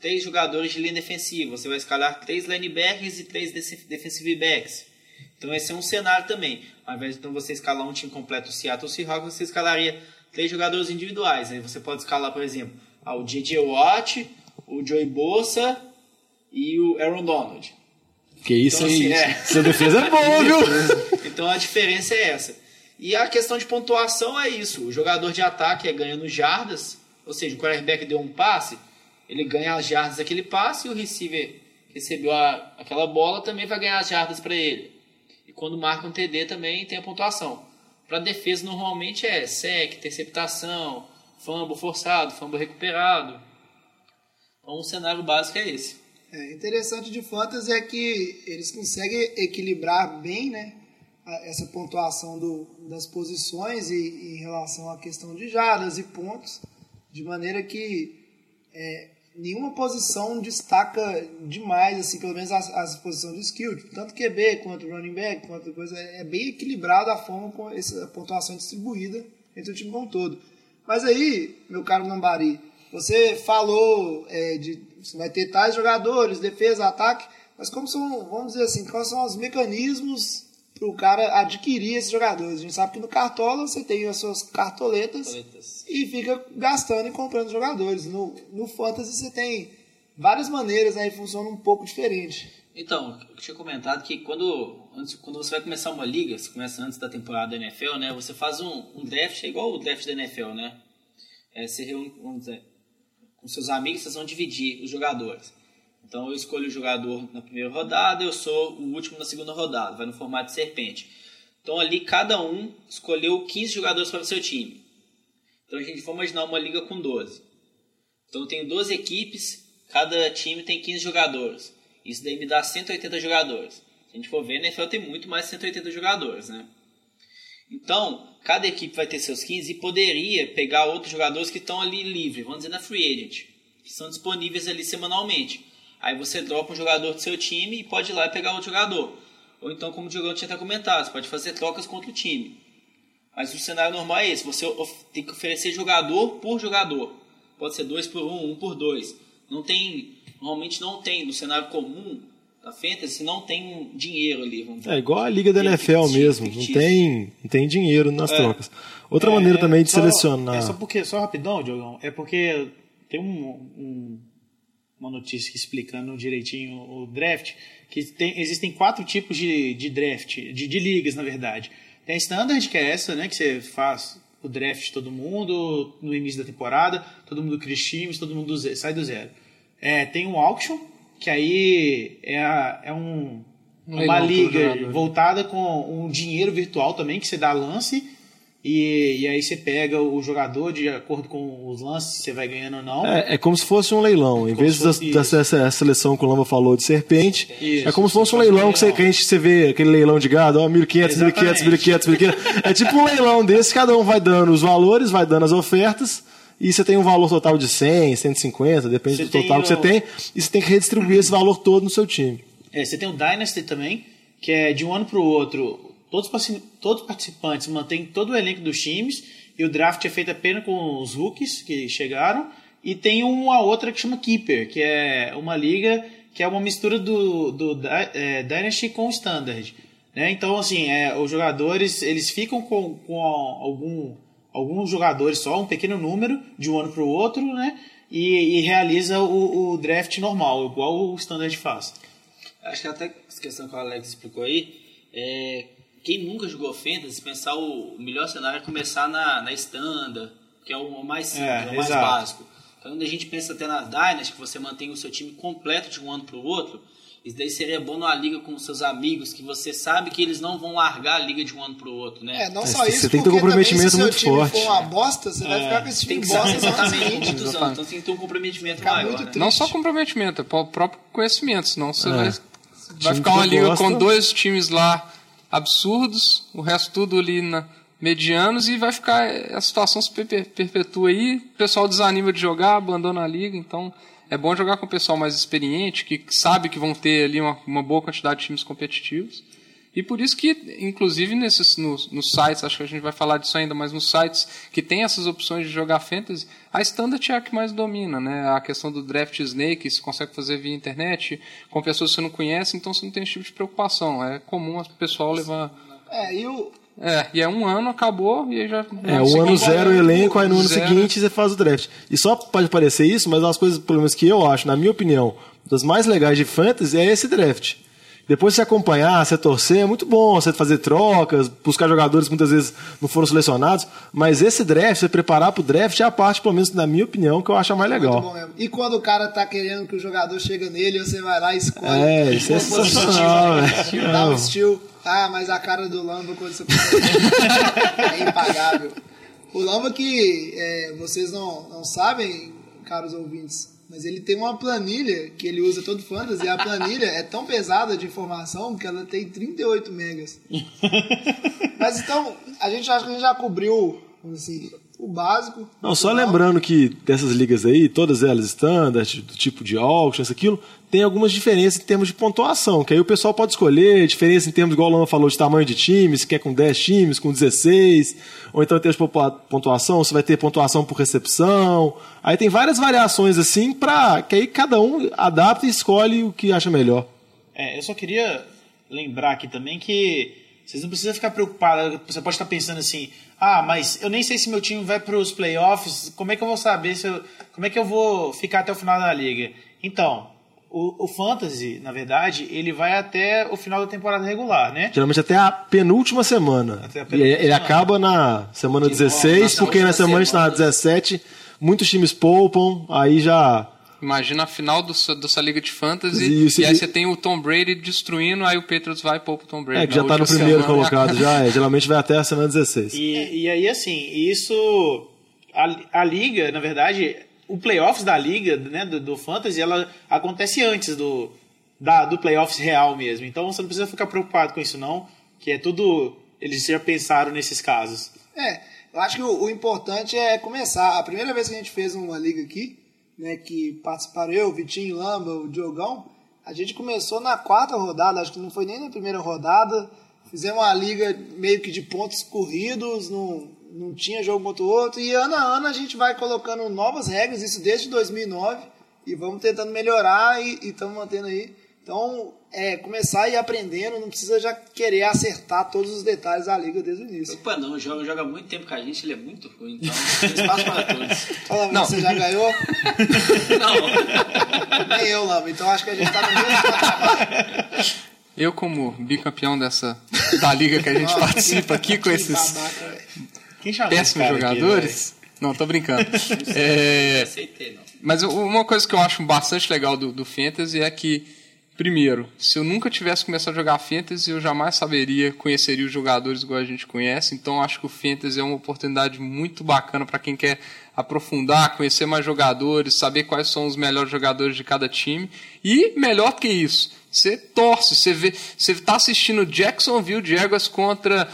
três jogadores de linha defensiva, você vai escalar três linebackers e três defensive backs. Então esse é um cenário também. Ao invés de então, você escalar um time completo do Seattle Seahawks, você escalaria três jogadores individuais. Aí você pode escalar, por exemplo, o J.J. Watt, o Joey Bosa e o Aaron Donald. Que isso Então, aí. assim, é. Essa defesa é boa, viu? Então a diferença é essa. E a questão de pontuação é isso. O jogador de ataque é ganhando jardas, ou seja, o quarterback deu um passe, ele ganha as jardas daquele passe e o receiver que recebeu a- aquela bola também vai ganhar as jardas para ele. E quando marca um TD também tem a pontuação. Para defesa normalmente é sec, interceptação, fumble forçado, fumble recuperado. Então o cenário básico é esse. É, interessante de fantasy é que eles conseguem equilibrar bem, né, essa pontuação do, das posições e em relação à questão de jardas e pontos, de maneira que é, nenhuma posição destaca demais, assim, pelo menos as, as posições de skill, tipo, tanto QB quanto running back, quanto coisa, é bem equilibrado a forma com essa pontuação distribuída entre o time como um todo. Mas aí, meu caro Nambari, você falou é, de você vai ter tais jogadores, defesa, ataque, mas como são, vamos dizer assim, quais são os mecanismos para o cara adquirir esses jogadores? A gente sabe que no Cartola você tem as suas cartoletas Cartoletas. e fica gastando e comprando jogadores. No, no Fantasy você tem várias maneiras, aí funciona um pouco diferente. Então, eu tinha comentado que quando, antes, quando você vai começar uma liga, você começa antes da temporada da NFL, né? Você faz um, um draft, é igual o draft da NFL, né? É, você reúne, vamos dizer, com seus amigos, vocês vão dividir os jogadores. Então eu escolho o jogador na primeira rodada, eu sou o último na segunda rodada, vai no formato de serpente. Então ali cada um escolheu 15 jogadores para o seu time. Então a gente for imaginar uma liga com 12. Então eu tenho 12 equipes, cada time tem 15 jogadores. Isso daí me dá 180 jogadores. Se a gente for ver, na NFL tem muito mais de 180 jogadores, né? Então, cada equipe vai ter seus 15 e poderia pegar outros jogadores que estão ali livre, vamos dizer na free agent, que são disponíveis ali semanalmente. Aí você dropa um jogador do seu time e pode ir lá e pegar outro jogador. Ou então, como o Diogão tinha até comentado, você pode fazer trocas contra o time. Mas o cenário normal é esse, você tem que oferecer jogador por jogador. Pode ser dois por um, um por dois. Não tem, normalmente não tem, no cenário comum da Fantasy, não tem dinheiro ali. É igual a liga da NFL fictício, mesmo, não tem, não tem dinheiro nas trocas. Outra maneira também de só- selecionar. É só porque, só rapidão, Diogão, é porque tem um, um- uma notícia explicando direitinho o draft, que tem, existem quatro tipos de, de draft, de, de ligas, na verdade. Tem a standard, que é essa, né, que você faz o draft de todo mundo no início da temporada, todo mundo cria times, todo mundo sai do zero. É, tem um auction, que aí é, a- é um, Um uma liga jogador. voltada com um dinheiro virtual também, que você dá lance, e, e aí você pega o jogador de acordo com os lances, se você vai ganhando ou não. É, é como se fosse um leilão. Em vez dessa essa seleção que o Lamba falou de serpente, Isso, é como se fosse um um leilão que, você, leilão. que a gente você vê aquele leilão de gado, ó, 1.500, 1.500, Exatamente. 1.500, 1.500. É tipo um leilão desse, cada um vai dando os valores, vai dando as ofertas, e você tem um valor total de 100, 150, depende Você do total que você o- tem, e você tem que redistribuir esse valor todo no seu time. É, você tem o Dynasty também, que é de um ano para o outro. Todos, todos os participantes mantêm todo o elenco dos times e o draft é feito apenas com os rookies que chegaram. E tem uma outra que chama Keeper, que é uma liga que é uma mistura do, do Dy- é, Dynasty com o Standard. Né? Então, assim, é, os jogadores eles ficam com, com algum, alguns jogadores só, um pequeno número, de um ano para o outro, né? e, e realiza o, o draft normal, igual o Standard faz. Acho que até essa questão que o Alex explicou aí, é, quem nunca jogou Fantasy, pensar o melhor cenário é começar na, na Standard, que é o mais simples, É, é, o mais exato. básico. Então, quando a gente pensa até nas Dynasty, que você mantém o seu time completo de um ano para o outro, isso daí seria bom numa liga com os seus amigos, que você sabe que eles não vão largar a liga de um ano para o outro, né? É, não É, só você isso, tem que ter um porque também se comprometimento seu muito time forte. for uma bosta, você vai ficar com esse Tem time que ser bosta exatamente muitos anos, então tem que ter um comprometimento Fica maior, né? Não só comprometimento, é o próprio conhecimento, senão você É. vai, vai ficar uma liga gosta. com dois times lá absurdos, o resto tudo ali na, medianos e vai ficar a situação se per- perpetua aí, o pessoal desanima de jogar, abandona a liga, então é bom jogar com o pessoal mais experiente, que sabe que vão ter ali uma, uma boa quantidade de times competitivos. E por isso que, inclusive, nesses, nos, nos sites, acho que a gente vai falar disso ainda, mas nos sites que tem essas opções de jogar fantasy, a Standard é a que mais domina, né? A questão do draft snake, você consegue fazer via internet, com pessoas que você não conhece, então você não tem esse tipo de preocupação. É comum o pessoal levar... É, e o, É, e é um ano, acabou, e aí já... É, o ano zero o elenco, aí no ano Zero. seguinte você faz o draft. E só pode parecer isso, mas as coisas, pelo menos que eu acho, na minha opinião, das mais legais de fantasy é esse draft. Depois você acompanhar, você torcer, é muito bom, você fazer trocas, buscar jogadores que muitas vezes não foram selecionados, mas esse draft, você preparar pro draft é a parte, pelo menos na minha opinião, que eu acho a mais Muito bom legal. mesmo. E quando o cara tá querendo que o jogador chega nele, você vai lá e escolhe. É, isso é sensacional, Dá um estilo. Ah, mas a cara do Lamba quando você é impagável. O Lamba que é, vocês não, não sabem, caros ouvintes, mas ele tem uma planilha que ele usa todo fantasy, e a planilha é tão pesada de informação que ela tem 38 megas. Mas então, a gente acha que a gente já cobriu assim, o básico. Não, só lembrando que dessas ligas aí, todas elas standard, do tipo de auction, isso, aquilo, tem algumas diferenças em termos de pontuação, que aí o pessoal pode escolher, diferença em termos, igual o Lama falou, de tamanho de time, se quer com 10 times, com 16, ou então em termos de pontuação, você vai ter pontuação por recepção. Aí tem várias variações assim, pra que aí cada um adapta e escolhe o que acha melhor. É, eu só queria lembrar aqui também que vocês não precisam ficar preocupados. Você pode estar pensando assim: ah, mas eu nem sei se meu time vai para os playoffs. Como é que eu vou saber se eu, como é que eu vou ficar até o final da liga? Então, o, o fantasy, na verdade, ele vai até o final da temporada regular, né? Geralmente até a penúltima semana. A penúltima ele, semana. acaba na semana Que bom, 16, na porque na semana, semana. na 17 muitos times poupam, aí já Imagina a final do, dessa liga de fantasy Isso, e aí e- você tem o Tom Brady destruindo, aí o Patriots vai e poupa o Tom Brady. É, que já tá no primeiro semana. colocado, já é. Geralmente vai até a semana 16. E, e aí, assim, isso. A, a liga, na verdade, o playoffs da liga, né, do, do Fantasy, ela acontece antes do, da, do playoffs real mesmo. Então você não precisa ficar preocupado com isso, não, que é tudo. Eles já pensaram nesses casos. É, eu acho que o, o importante é começar. A primeira vez que a gente fez uma liga aqui, né, que participaram eu, o Vitinho, Lamba, o Diogão, a gente começou na quarta rodada, acho que não foi nem na primeira rodada. Fizemos uma liga meio que de pontos corridos, não, não tinha jogo contra o outro. E ano a ano a gente vai colocando novas regras, isso desde 2009, e vamos tentando melhorar e estamos mantendo aí. Então, é começar a ir aprendendo, não precisa já querer acertar todos os detalhes da liga desde o início. Opa, não, o jogo joga muito tempo com a gente, ele é muito ruim, então tem espaço para todos. Fala, Não. você já ganhou? Não, Nem eu, Lama. Então acho que a gente tá no mesmo patamar. Eu, como bicampeão dessa da liga que a gente participa aqui com esses babaca, péssimos cara aqui, jogadores. não, tô brincando. É, não aceitei, não. Mas uma coisa que eu acho bastante legal do, do Fantasy é que, primeiro, se eu nunca tivesse começado a jogar Fantasy, eu jamais saberia, conheceria os jogadores igual a gente conhece. Então, acho que o Fantasy é uma oportunidade muito bacana para quem quer aprofundar, conhecer mais jogadores, saber quais são os melhores jogadores de cada time. E, melhor que isso, você torce, você está assistindo Jacksonville Jaguars contra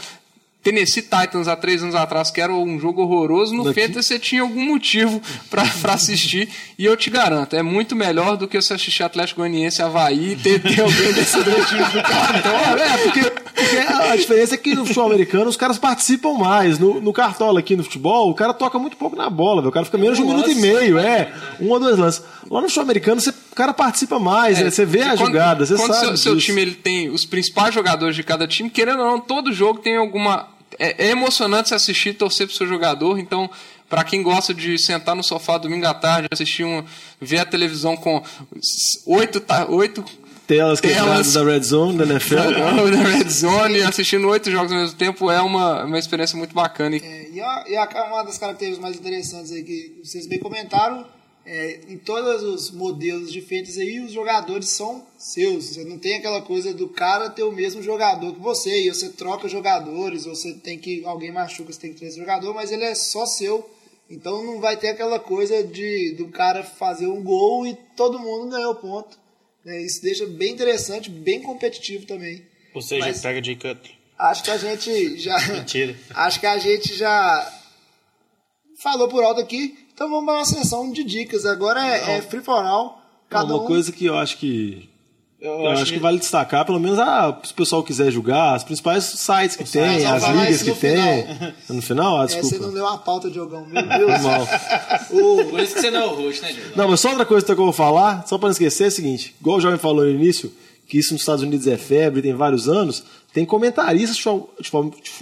Tennessee Titans há três anos atrás, que era um jogo horroroso, no Daqui- Fantasy você tinha algum motivo pra assistir. E eu te garanto, é muito melhor do que você assistir Atlético Goianiense Havaí ter, ter alguém desses dois times do cartão. É, porque, porque a diferença é que no futebol americano os caras participam mais. No, no cartola aqui no futebol, o cara toca muito pouco na bola, velho. o cara fica menos de um minuto e meio, é. Um ou dois lances. Lá no futebol americano, você, o cara participa mais, né? você vê a É, Quando- jogada, você quando sabe. seu, seu disso. time ele tem os principais jogadores de cada time, querendo ou não, todo jogo tem alguma. É, é emocionante se assistir e torcer pro seu jogador, então. Pra quem gosta de sentar no sofá domingo à tarde, assistir um, ver a televisão com oito, oito Telas Telas. quebradas da Red Zone, da NFL. na Red Zone, assistindo oito jogos ao mesmo tempo é uma, uma experiência muito bacana. E É, e, a, e a- uma das características mais interessantes aí que vocês bem comentaram, é, em todos os modelos de fantasy aí, os jogadores são seus. Você não tem aquela coisa do cara ter o mesmo jogador que você, e você troca jogadores, ou você tem que. alguém machuca, você tem que ter esse jogador, mas ele é só seu. Então não vai ter aquela coisa de do cara fazer um gol e todo mundo ganhou ponto. né? Isso deixa bem interessante, bem competitivo também. Ou seja, Mas- pega Jay Cutler. Acho que a gente já. Mentira. Acho que a gente já falou por alto aqui. Então vamos para uma sessão de dicas. Agora é, é free for all. Cada uma um. coisa que eu acho que. Eu, Eu, acho, que... vale destacar, pelo menos, ah, se o pessoal quiser jogar, as principais sites que tem, as ligas que no tem. No final? Ah, É, você desculpa. não leu a pauta, Diogão. Meu Deus. Mal. O- Por isso que você não é o host, né, Diogo? Não, mas só outra coisa que eu vou falar, só para não esquecer, é o seguinte: igual o jovem falou no início, que isso nos Estados Unidos é febre, tem vários anos, tem comentaristas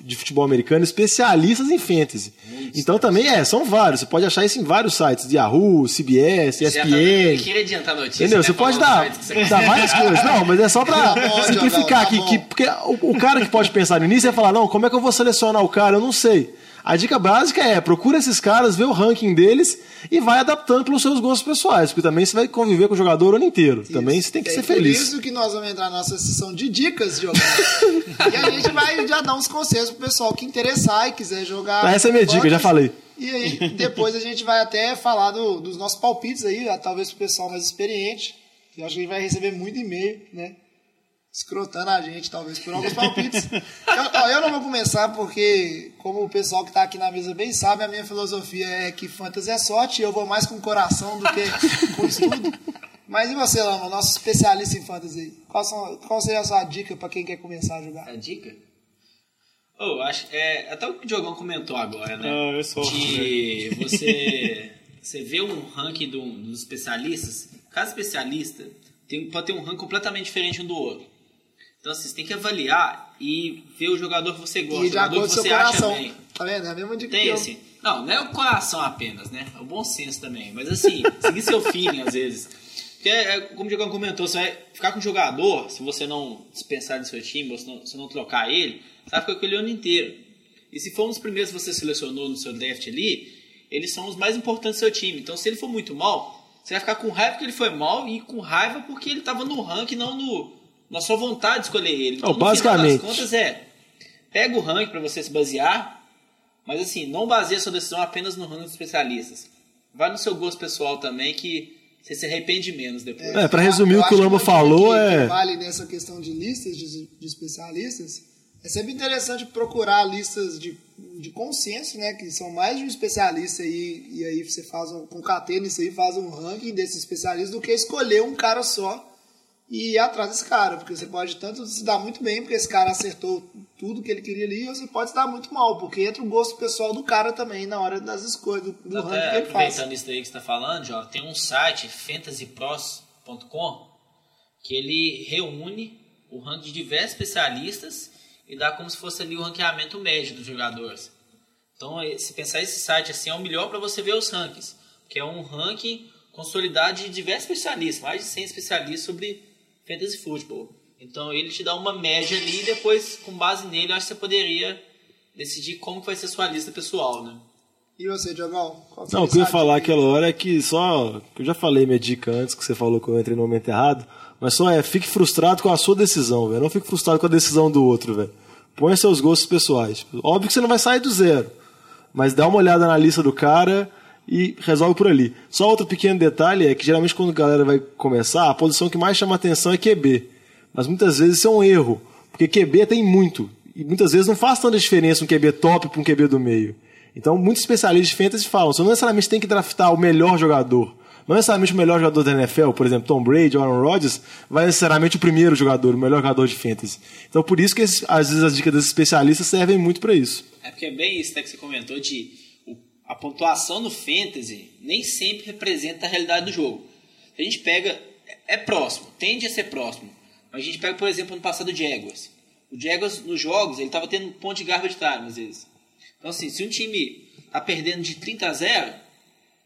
de futebol, americano especialistas em fantasy. Então também é, são vários. Você pode achar isso em vários sites, de Yahoo, CBS, tá- Eu ESPN. queria adiantar notícia. Entendeu? né, Você pode dar, você dar várias coisas. Não, mas é só pra Tá simplificar Diogão, aqui. tá que, porque o, o cara que pode pensar no início é falar, não, como é que eu vou selecionar o cara? Eu não sei. A dica básica é, procura esses caras, vê o ranking deles e vai adaptando pelos seus gostos pessoais, porque também você vai conviver com o jogador o ano inteiro. Também você tem que É ser por feliz. isso que nós vamos entrar na nossa sessão de dicas, Diogão. e a gente vai já dar uns conselhos pro pessoal que interessar e quiser jogar. Essa é a minha dica, já falei. E aí, depois a gente vai até falar do- dos nossos palpites aí, talvez pro pessoal mais experiente. Eu acho que a gente vai receber muito e-mail, né? Escrotando a gente, talvez, por alguns palpites. eu, ó, eu não vou começar porque, como o pessoal que tá aqui na mesa bem sabe, a minha filosofia é que fantasy é sorte e eu vou mais com o coração do que com estudo. Mas e você, Lama, nosso especialista em fantasy? Qual, são, qual seria a sua dica para quem quer começar a jogar? A dica? Oh, acho, é, até o que o Diogão comentou agora, né? Ah, eu sou Que você, você vê um ranking do- dos especialistas, cada especialista tem, pode ter um ranking completamente diferente um do outro. Então, assim, você tem que avaliar e ver o jogador que você gosta, E o jogador que você acha coração. bem. Tá vendo? É a mesma dica Tem que eu. assim. Não, não é o coração apenas, né? É o bom senso também. Mas assim, seguir seu feeling às vezes. Porque, é, como o Diogão comentou, você vai ficar com o jogador, se você não dispensar do seu time, ou se não, se não trocar ele, você vai ficar com ele o ano inteiro. E se for um dos primeiros que você selecionou no seu draft ali, eles são os mais importantes do seu time. Então, se ele for muito mal, você vai ficar com raiva porque ele foi mal e com raiva porque ele estava no ranking, não no, na sua vontade de escolher ele. Então, Oh, no final basicamente. das contas, é pega o ranking para você se basear, mas assim, não baseia sua decisão apenas no ranking dos especialistas. Vai no seu gosto pessoal também, que você se arrepende menos depois. É, pra resumir Eu o que o Lamba falou que- é- vale nessa questão de listas de, de especialistas. É sempre interessante procurar listas de, de consenso, né? Que são mais de um especialista aí, e aí você faz um, concatena isso aí, faz um ranking desses especialistas, do que escolher um cara só e ir atrás desse cara. Porque você pode tanto se dar muito bem, porque esse cara acertou tudo que ele queria ali, ou você pode se dar muito mal, porque entra o gosto pessoal do cara também na hora das escolhas, do, do ranking que ele faz. aproveitando isso daí que você está falando, ó, tem um site, fantasypros.com, que ele reúne o ranking de diversos especialistas e dá como se fosse ali o ranqueamento médio dos jogadores. Então, eh, se pensar esse site assim, é o melhor para você ver os rankings, que é um ranking consolidado de diversos especialistas, mais de 100 especialistas sobre fantasy futebol. Então, ele te dá uma média ali e depois, com base nele, eu acho que você poderia decidir como vai ser a sua lista pessoal, né? E você, Diogão? Qual Não, o que eu ia falar aquela hora é que só. que Eu já falei minha dica antes, que você falou que eu entrei no momento errado. Mas só é, fique frustrado com a sua decisão, velho. Não fique frustrado com a decisão do outro, velho. Põe seus gostos pessoais. Óbvio que você não vai sair do zero. Mas dá uma olhada na lista do cara e resolve por ali. Só outro pequeno detalhe é que geralmente quando a galera vai começar, a posição que mais chama atenção é QB. Mas muitas vezes isso é um erro. Porque QB tem muito. E muitas vezes não faz tanta diferença um QB top para um QB do meio. Então, muitos especialistas de fantasy falam: você não necessariamente tem que draftar o melhor jogador. Não necessariamente o melhor jogador da NFL, por exemplo, Tom Brady Aaron Rodgers, vai necessariamente o primeiro jogador, o melhor jogador de fantasy. Então, por isso que às vezes as dicas desses especialistas servem muito para isso. É porque é bem isso né, que você comentou de a pontuação no fantasy nem sempre representa a realidade do jogo. A gente pega, é- próximo, tende a ser próximo. A gente pega, por exemplo, ano passado o Jaguars. O Jaguars, nos jogos, ele estava tendo ponto de garbage time, às vezes. Então, assim, se um time tá perdendo de 30 a 0,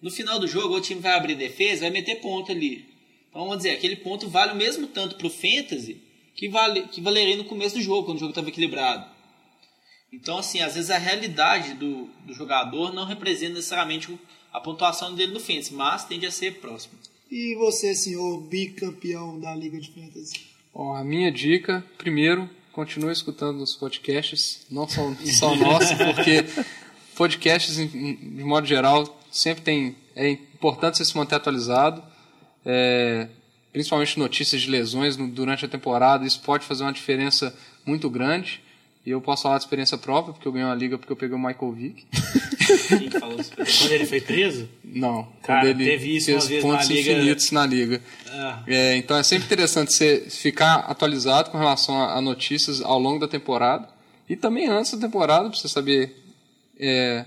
no final do jogo o time vai abrir defesa, vai meter ponto ali. Então, vamos dizer, aquele ponto vale o mesmo tanto pro fantasy que, vale, que valeria no começo do jogo, quando o jogo estava equilibrado. Então, assim, às vezes a realidade do, do jogador não representa necessariamente a pontuação dele no fantasy, mas tende a ser próximo. E você, senhor bicampeão da Liga de Fantasy? Ó, a minha dica, primeiro, continue escutando os podcasts, não só, só nosso, porque podcasts, de modo geral, sempre tem. É importante você se manter atualizado, é, principalmente notícias de lesões no- durante a temporada, isso pode fazer uma diferença muito grande. E eu posso falar de experiência própria, porque eu ganhei uma liga porque eu peguei o Michael Vick. Quem que falou isso? Quando ele foi preso? Não, Cara, quando ele teve isso uma fez vez pontos na liga- infinitos na liga. Ah. É, então é sempre interessante você ficar atualizado com relação a, a notícias ao longo da temporada e também antes da temporada, para você saber é,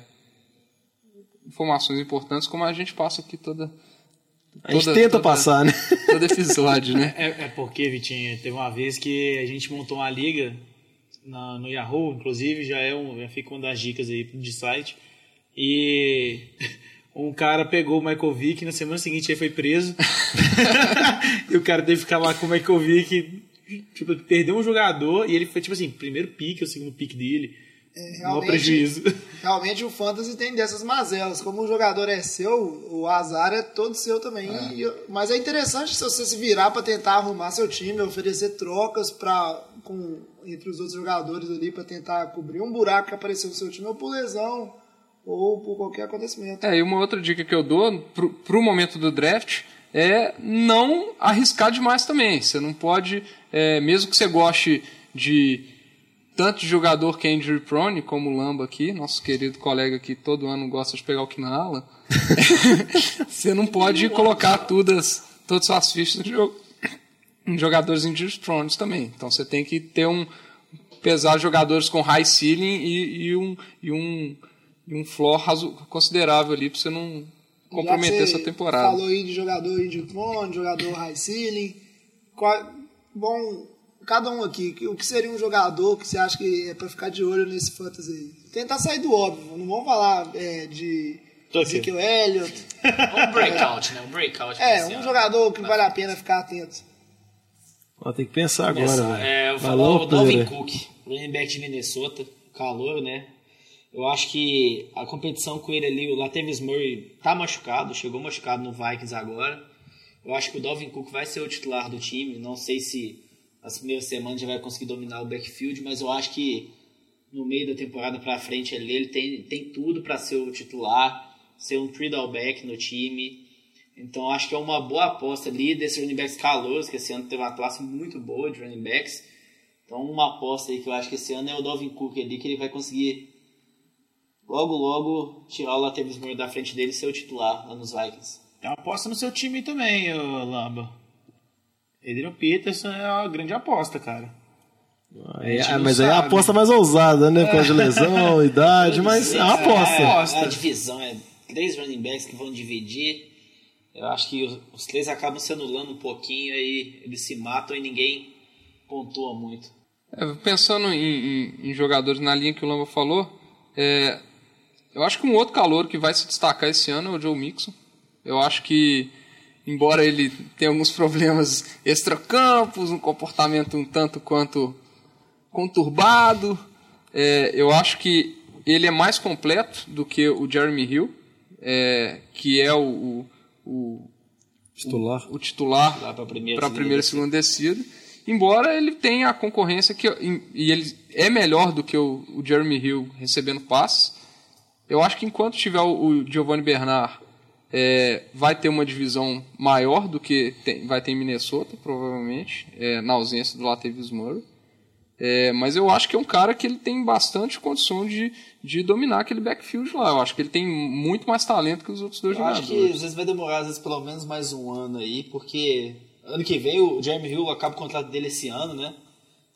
informações importantes, como a gente passa aqui toda. A gente toda- tenta toda- passar, né? Todo episódio, né? É, é porque, Vitinho, teve uma vez que a gente montou uma liga na- no Yahoo, inclusive, já é um, já fica uma das dicas aí de site. E um cara pegou o Michael Vick e na semana seguinte ele foi preso. e o cara teve que ficar lá com o Michael Vick, tipo, perdeu um jogador e ele foi tipo assim, primeiro pique, o segundo pique dele. É, Maior prejuízo. Realmente o Fantasy tem dessas mazelas. Como o jogador é seu, o azar é todo seu também. E eu- mas é interessante se você se virar para tentar arrumar seu time, oferecer trocas pra, com, entre os outros jogadores ali para tentar cobrir um buraco que apareceu no seu time, ou por lesão, ou por qualquer acontecimento. É, e uma outra dica que eu dou pro, pro momento do draft é não arriscar demais também. Você não pode, é, mesmo que você goste de tanto de jogador que é injury prone, como o Lamba aqui, nosso querido colega que todo ano gosta de pegar o Kinala, você não pode colocar todas, todas suas fichas em, jo- em jogadores injury prone também. Então você tem que ter um pesar jogadores com high ceiling e, e um, e um e um floor considerável ali para você não comprometer essa você temporada. Falou aí de jogador injury prone, jogador high ceiling. Qual- bom, cada um aqui, o que seria um jogador que você acha que é para ficar de olho nesse fantasy aí? Tentar sair do óbvio, não vamos falar é, de. Ezekiel Elliott. Um breakout, né? Um breakout. É, um jogador que vale a pena ficar atento. Ó, tem que pensar agora, velho. É, eu o Dalvin. Cook, running back de Minnesota, calor, né? Eu acho que a competição com ele ali, o Latavius Murray tá machucado, chegou machucado no Vikings agora. Eu acho que o Dalvin Cook vai ser o titular do time. Não sei se nas primeiras semanas já vai conseguir dominar o backfield, mas eu acho que no meio da temporada pra frente ali, ele tem, tem tudo para ser o titular, ser um three back no time. Então acho que é uma boa aposta ali desses running backs calouros, que esse ano teve uma classe muito boa de running backs. Então uma aposta aí que eu acho que esse ano é o Dalvin Cook ali, que ele vai conseguir logo logo tirar o Latavius Murray da frente dele e ser o titular lá nos Vikings. Tem uma aposta no seu time também, ô Lamba. Adrian Peterson é uma grande aposta, cara. A ah, não mas aí é a sabe. aposta mais ousada, né? Por causa de lesão, idade, mas é uma aposta. aposta. É, a divisão é três running backs que vão dividir. Eu acho que os, três acabam se anulando um pouquinho, aí eles se matam e ninguém pontua muito. É, pensando em, em- em jogadores na linha que o Lamba falou, é, eu acho que um outro calor que vai se destacar esse ano é o Joe Mixon. Eu acho que, embora ele tenha alguns problemas extracampos, um comportamento um tanto quanto conturbado, é, eu acho que ele é mais completo do que o Jeremy Hill, é, que é o, o, o Titular. o titular pra primeira, para a segunda primeira e segunda descida. Embora ele tenha a concorrência que e ele é melhor do que o, o Jeremy Hill recebendo passes. Eu acho que enquanto tiver o, o Giovanni Bernard é, vai ter uma divisão maior do que tem- vai ter em Minnesota, provavelmente, é, na ausência do Latavius Murray. É, mas eu acho que é um cara que ele tem bastante condição de, de dominar aquele backfield lá. Eu acho que ele tem muito mais talento que os outros dois Eu acho jogadores. que às vezes vai demorar às vezes, pelo menos mais um ano aí, porque ano que vem o Jeremy Hill acaba o contrato dele esse ano, né?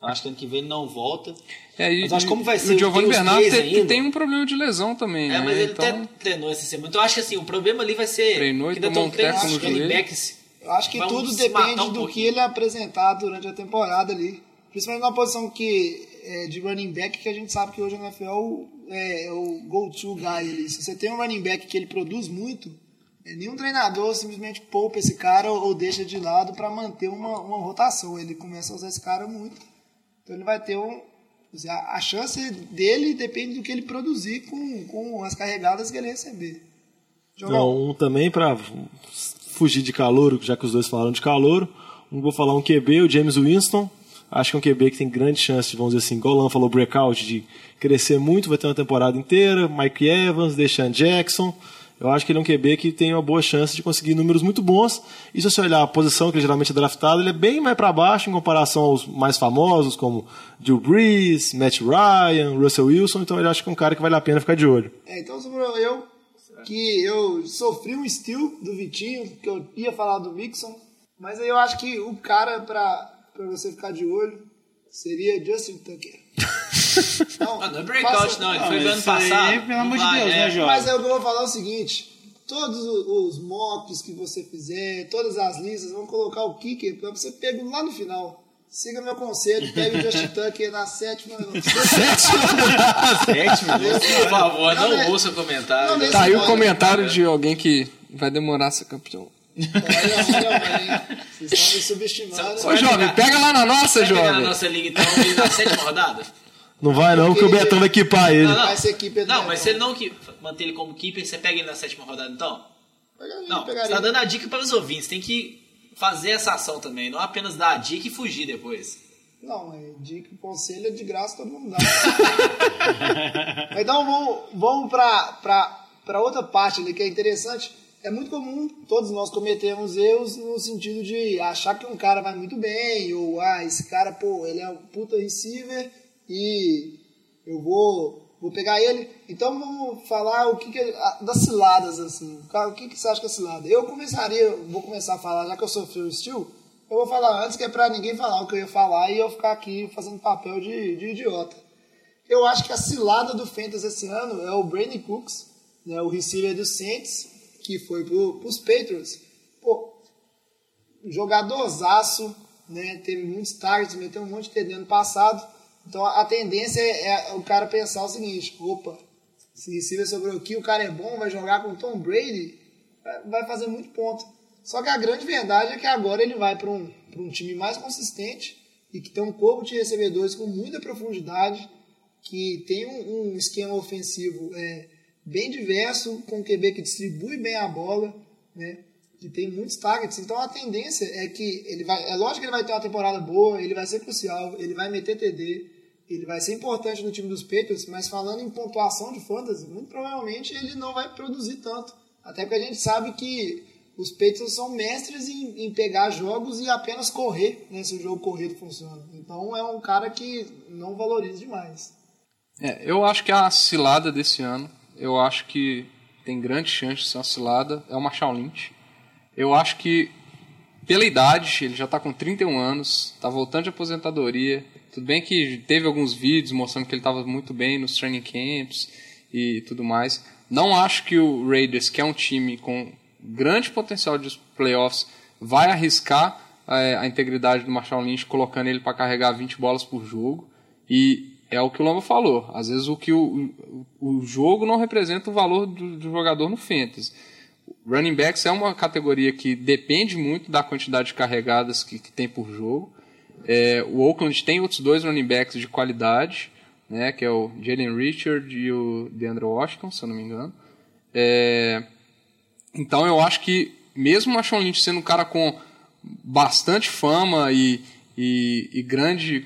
Eu acho que ano que vem ele não volta. É, e, Mas acho como vai ser o Giovanni Bernardo tem, tem um problema de lesão também, É, né? mas ele então, até treinou essa semana. Então eu acho que assim, o problema ali vai ser. Treinou e tomou um treinando no joelho. backs. Eu acho que tudo depende um do que ele apresentar durante a temporada ali. Principalmente na posição que, é, de running back, que a gente sabe que hoje na NFL é, é o go-to guy ali. Se você tem um running back que ele produz muito, é, nenhum treinador simplesmente poupa esse cara ou, ou deixa de lado para manter uma, uma rotação. Ele começa a usar esse cara muito. Então ele vai ter um. A chance dele depende do que ele produzir com, com as carregadas que ele receber. Não, um também pra fugir de calor, já que os dois falaram de calor. Um vou falar um QB, o James Winston. Acho que é um QB que tem grande chance vamos dizer assim, igual o Lan falou, breakout, de crescer muito, vai ter uma temporada inteira. Mike Evans, Deshaun Jackson. Eu acho que ele é um QB que tem uma boa chance de conseguir números muito bons. E se você olhar a posição que ele geralmente é draftado, ele é bem mais para baixo em comparação aos mais famosos, como Drew Brees, Matt Ryan, Russell Wilson. Então ele acho que é um cara que vale a pena ficar de olho. É, então sobrou eu, que eu sofri um steal do Vitinho, que eu ia falar do Mixon, mas aí eu acho que o cara pra, pra você ficar de olho seria Justin Tucker. Não, Ah, não é breakout, faça- não. Ele foi do mas ano isso aí, passado. pelo amor de Deus, é. né, Jorge? Mas eu vou falar o seguinte: todos os mocks que você fizer, todas as listas, vão colocar o kicker pra você pegar lá no final. Siga meu conselho, pegue o Justin Tucker na sétima. Sétimo? Por favor, Não, não né? ouça o comentário. Não, Tá aí o comentário de alguém que vai demorar a ser campeão. Olha. Vocês estão me subestimando. Ô, jovem, pega lá na nossa, Vai pegar na jovem. nossa liga, então, e na sétima rodada? Não vai não, porque o Betão vai equipar ele. Não, não. Vai ser keeper do Não, mas se ele não que- manter ele como keeper, você pega ele na sétima rodada, então? Pegaria, Não, você pegaria. tá dando a dica para os ouvintes. Tem que fazer essa ação também, não apenas dar a dica e fugir depois. Não, é dica e conselho é de graça, todo mundo dá. então vamos, vamos para outra parte ali que é interessante. É muito comum todos nós cometemos erros no sentido de achar que um cara vai muito bem, ou ah, esse cara, pô, ele é um puta receiver e eu vou, vou pegar ele. Então vamos falar o que, que é- das ciladas, assim. O que, que você acha que é cilada? Eu começaria, vou começar a falar, já que eu sofri o estilo, eu vou falar antes, que é pra ninguém falar o que eu ia falar e eu ficar aqui fazendo papel de, de idiota. Eu acho que a cilada do Fantasy esse ano é o Brandon Cooks, né, o receiver dos Saints, que foi pro, pros Patriots. Pô, jogadorzaço, né, teve muitos targets, meteu um monte de TD ano passado. Então a, tendência é, é o cara pensar o seguinte, opa, se receiver sobrou aqui, o cara é bom, vai jogar com o Tom Brady, vai- fazer muito ponto. Só que a grande verdade é que agora ele vai para um, um time mais consistente e que tem um corpo de recebedores com muita profundidade, que tem um, um esquema ofensivo é, bem diverso, com um QB que distribui bem a bola, né? que tem muitos targets. Então a tendência é que ele vai. É lógico que ele vai ter uma temporada boa, ele vai ser crucial, ele vai meter TD, ele vai ser importante no time dos Patriots, mas falando em pontuação de fantasy, muito provavelmente ele não vai produzir tanto. Até porque a gente sabe que os Patriots são mestres em, em pegar jogos e apenas correr, né, se o jogo corrido funciona. Então é um cara que não valoriza demais. É, eu acho que a cilada desse ano, eu acho que tem grande chance de ser uma cilada, é o Marshall Lynch. Eu acho que, pela idade, ele já está com 31 anos, está voltando de aposentadoria. Tudo bem que teve alguns vídeos mostrando que ele estava muito bem nos training camps e tudo mais. Não acho que o Raiders, que é um time com grande potencial de playoffs, vai arriscar é, a integridade do Marshall Lynch colocando ele para carregar 20 bolas por jogo. E é o que o Lamba falou. Às vezes o que o, o, o jogo não representa o valor do, do jogador no fantasy. Running backs é uma categoria que depende muito da quantidade de carregadas que, que tem por jogo. É, o Oakland tem outros dois running backs de qualidade, né, que é o Jalen Richard e o DeAndre Washington, se eu não me engano. É, então eu acho que mesmo o Marshawn Lynch sendo um cara com bastante fama e, e, e grande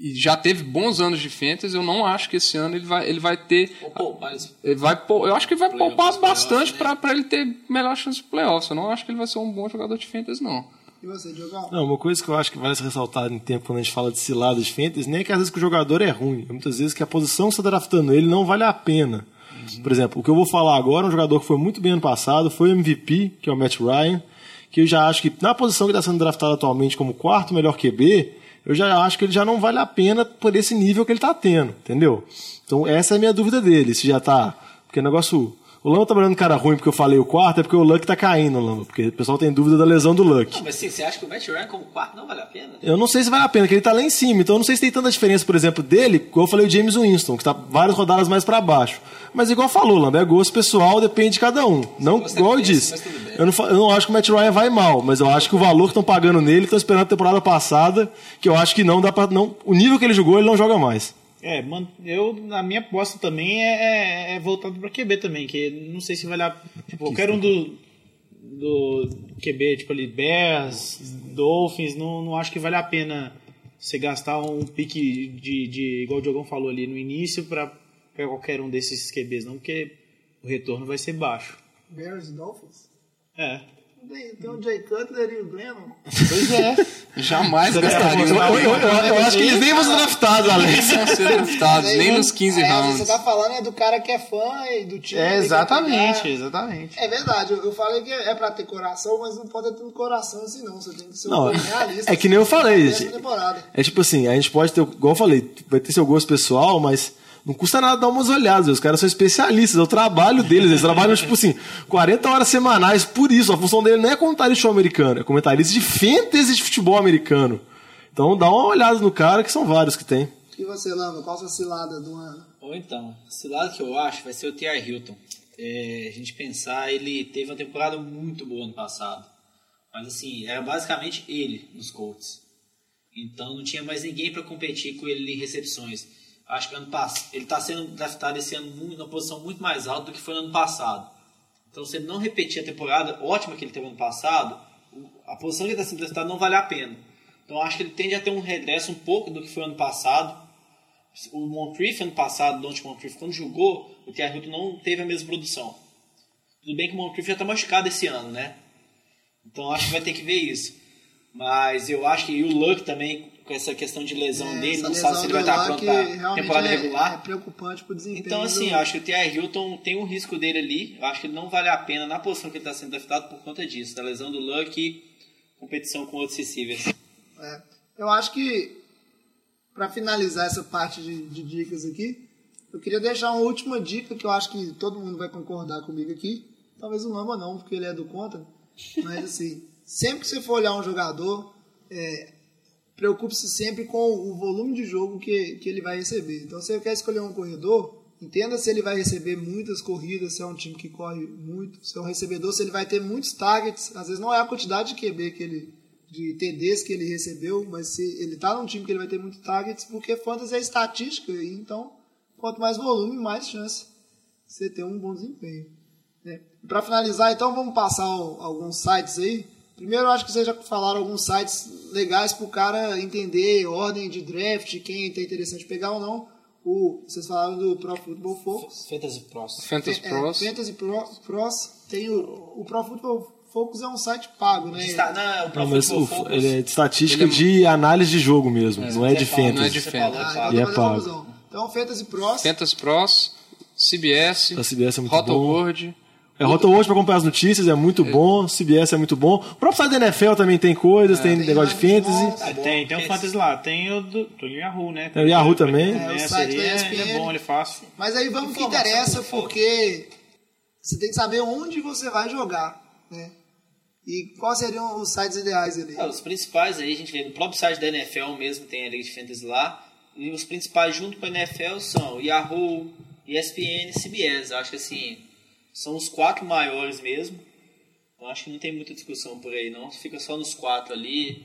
e já teve bons anos de fantasy, eu não acho que esse ano ele vai, ele vai ter Ou poupar ele vai, eu acho que ele vai Playoffs, poupar bastante né? pra para ele ter melhor chance de playoffs. Eu não acho que ele vai ser um bom jogador de fantasy, não. E você, Diogão? Não, uma coisa que eu acho que vale ser ressaltada em tempo quando a gente fala de ciladas de fantasy, nem é que às vezes que o jogador é ruim, é muitas vezes que a posição que você está draftando ele não vale a pena. Por exemplo, o que eu vou falar agora é um jogador que foi muito bem ano passado, foi o MVP, que é o Matt Ryan, que eu já acho que na posição que está sendo draftado atualmente como quarto melhor QB, eu já acho que ele já não vale a pena por esse nível que ele está tendo, entendeu? Então essa é a minha dúvida dele, se já está... Porque o negócio... O Lama tá olhando cara ruim porque eu falei o quarto, é porque o Luck tá caindo, Lama. Porque o pessoal tem dúvida da lesão do Luck. Não, mas sim, você acha que o Matt Ryan como quarto não vale a pena? Eu não sei se vale a pena, porque ele tá lá em cima. Então eu não sei se tem tanta diferença, por exemplo, dele, como eu falei o James Winston, que tá várias rodadas mais para baixo. Mas igual falou, Lamba, é gosto pessoal, depende de cada um. Não, igual eu disse. Eu não, eu não acho que o Matt Ryan vai mal, mas eu acho que o valor que estão pagando nele, estão esperando a temporada passada, que eu acho que não dá pra. Não, o nível que ele jogou, ele não joga mais. É, man- eu, a minha aposta também é, é, é voltado para QB também, que não sei se vai lá. Tipo, qualquer um do, do QB, tipo ali, Bears, Dolphins, não, não acho que vale a pena você gastar um pique de, de igual o Diogão falou ali no início, para pegar qualquer um desses QBs, não, porque o retorno vai ser baixo. Bears e Dolphins? É. Tem, o Jay Cutler e o Glennon. Pois é. Jamais Eu, gastaria. eu- eu- eu acho que eles nem vão ser draftados, Alex. Nem vão ser draftados, nem nos 15 é, rounds. Você tá falando é do cara que é fã e do time. É, exatamente, exatamente. É verdade, eu, eu falei que é pra ter coração, mas não pode ter tanto coração assim não. Você tem que ser um Não, realista. é que nem eu falei, gente. É tipo assim, a gente pode ter, igual eu falei, vai ter seu gosto pessoal, mas não custa nada dar umas olhadas. Os caras são especialistas, é o trabalho deles. Eles trabalham, tipo assim, 40 horas semanais por isso. A função dele não é comentarista americano, é comentarista de fantasy de futebol americano. Então dá uma olhada no cara, que são vários que tem. E você, Lama, qual a sua cilada do ano? Ou então, esse lado que eu acho vai ser o T.R. Hilton. É, a gente pensar, ele teve uma temporada muito boa ano passado. Mas assim, era basicamente ele nos Colts. Então não tinha mais ninguém para competir com ele em recepções. Acho que ano passado, ele está sendo draftado esse ano numa posição muito mais alta do que foi no ano passado. Então se ele não repetir a temporada ótima que ele teve ano passado, a posição que ele está sendo draftado não vale a pena. Então acho que ele tende a ter um regresso um pouco do que foi ano passado. O Moncrief ano passado, Don't Moncrief, quando jogou, o T.R. Hilton não teve a mesma produção. Tudo bem que o Moncrief já está machucado esse ano, né? Então acho que vai ter que ver isso. Mas eu acho que o Luck também, com essa questão de lesão É, dele, não sabe se ele vai estar Luck pronto para temporada é, regular. É preocupante pro desempenho. Então, assim, do- eu acho que o T.R. Hilton tem um risco dele ali. Eu acho que ele não vale a pena na posição que ele está sendo draftado por conta disso. Da lesão do Luck e competição com outros receivers. É, eu acho que, para finalizar essa parte de, de dicas aqui, eu queria deixar uma última dica que eu acho que todo mundo vai concordar comigo aqui. Talvez o Lamba não, porque ele é do contra. Mas, assim, sempre que você for olhar um jogador, é, preocupe-se sempre com o volume de jogo que, que ele vai receber. Então, se você quer escolher um corredor, entenda se ele vai receber muitas corridas, se é um time que corre muito, se é um recebedor, se ele vai ter muitos targets. Às vezes não é a quantidade de QB que ele, de TDs que ele recebeu, mas se ele tá num time que ele vai ter muitos targets, porque fantasy é estatística, então quanto mais volume, mais chance de você ter um bom desempenho. Né? Para finalizar, então, vamos passar alguns sites aí. Primeiro, acho que vocês já falaram alguns sites legais para o cara entender ordem de draft, quem tem interessante pegar ou não. O, vocês falaram do Pro Football Focus. Fantasy Pros. Fantasy É, Pros. Fantasy Pro, Pros. Tem o, o Pro Football Focus é um site pago, né? Está, não, o Pro Não, mas Football Focus- ele é de estatística Ele é- de análise de jogo mesmo, não é de Você falou, fantasy. não é de fantasy. Ah, então E é pago. confusão. Então, Fantasy Pros. Fantasy Pros, CBS, A CBS é muito Roto bom. World. É Rotoworld para acompanhar as notícias, é muito bom. CBS é muito bom. O próprio site da NFL também tem coisas, tem tem negócio de fantasy. bons. Ah, tem, tem um fantasy lá, tem o do, do Yahoo, né? Tem o Yahoo também. É, o É, site da ESPN. ele é bom, ele é fácil. Mas aí vamos que interessa, do foco. porque você tem que saber onde você vai jogar, né? E quais seriam os sites ideais ali? Ah, os principais aí, a gente vê no próprio site da NFL mesmo, tem a Liga de Fantasy lá. E os principais junto com a NFL são Yahoo, ESPN e CBS. Eu acho que assim, são os quatro maiores mesmo. Eu acho que não tem muita discussão por aí não. Fica só nos quatro ali.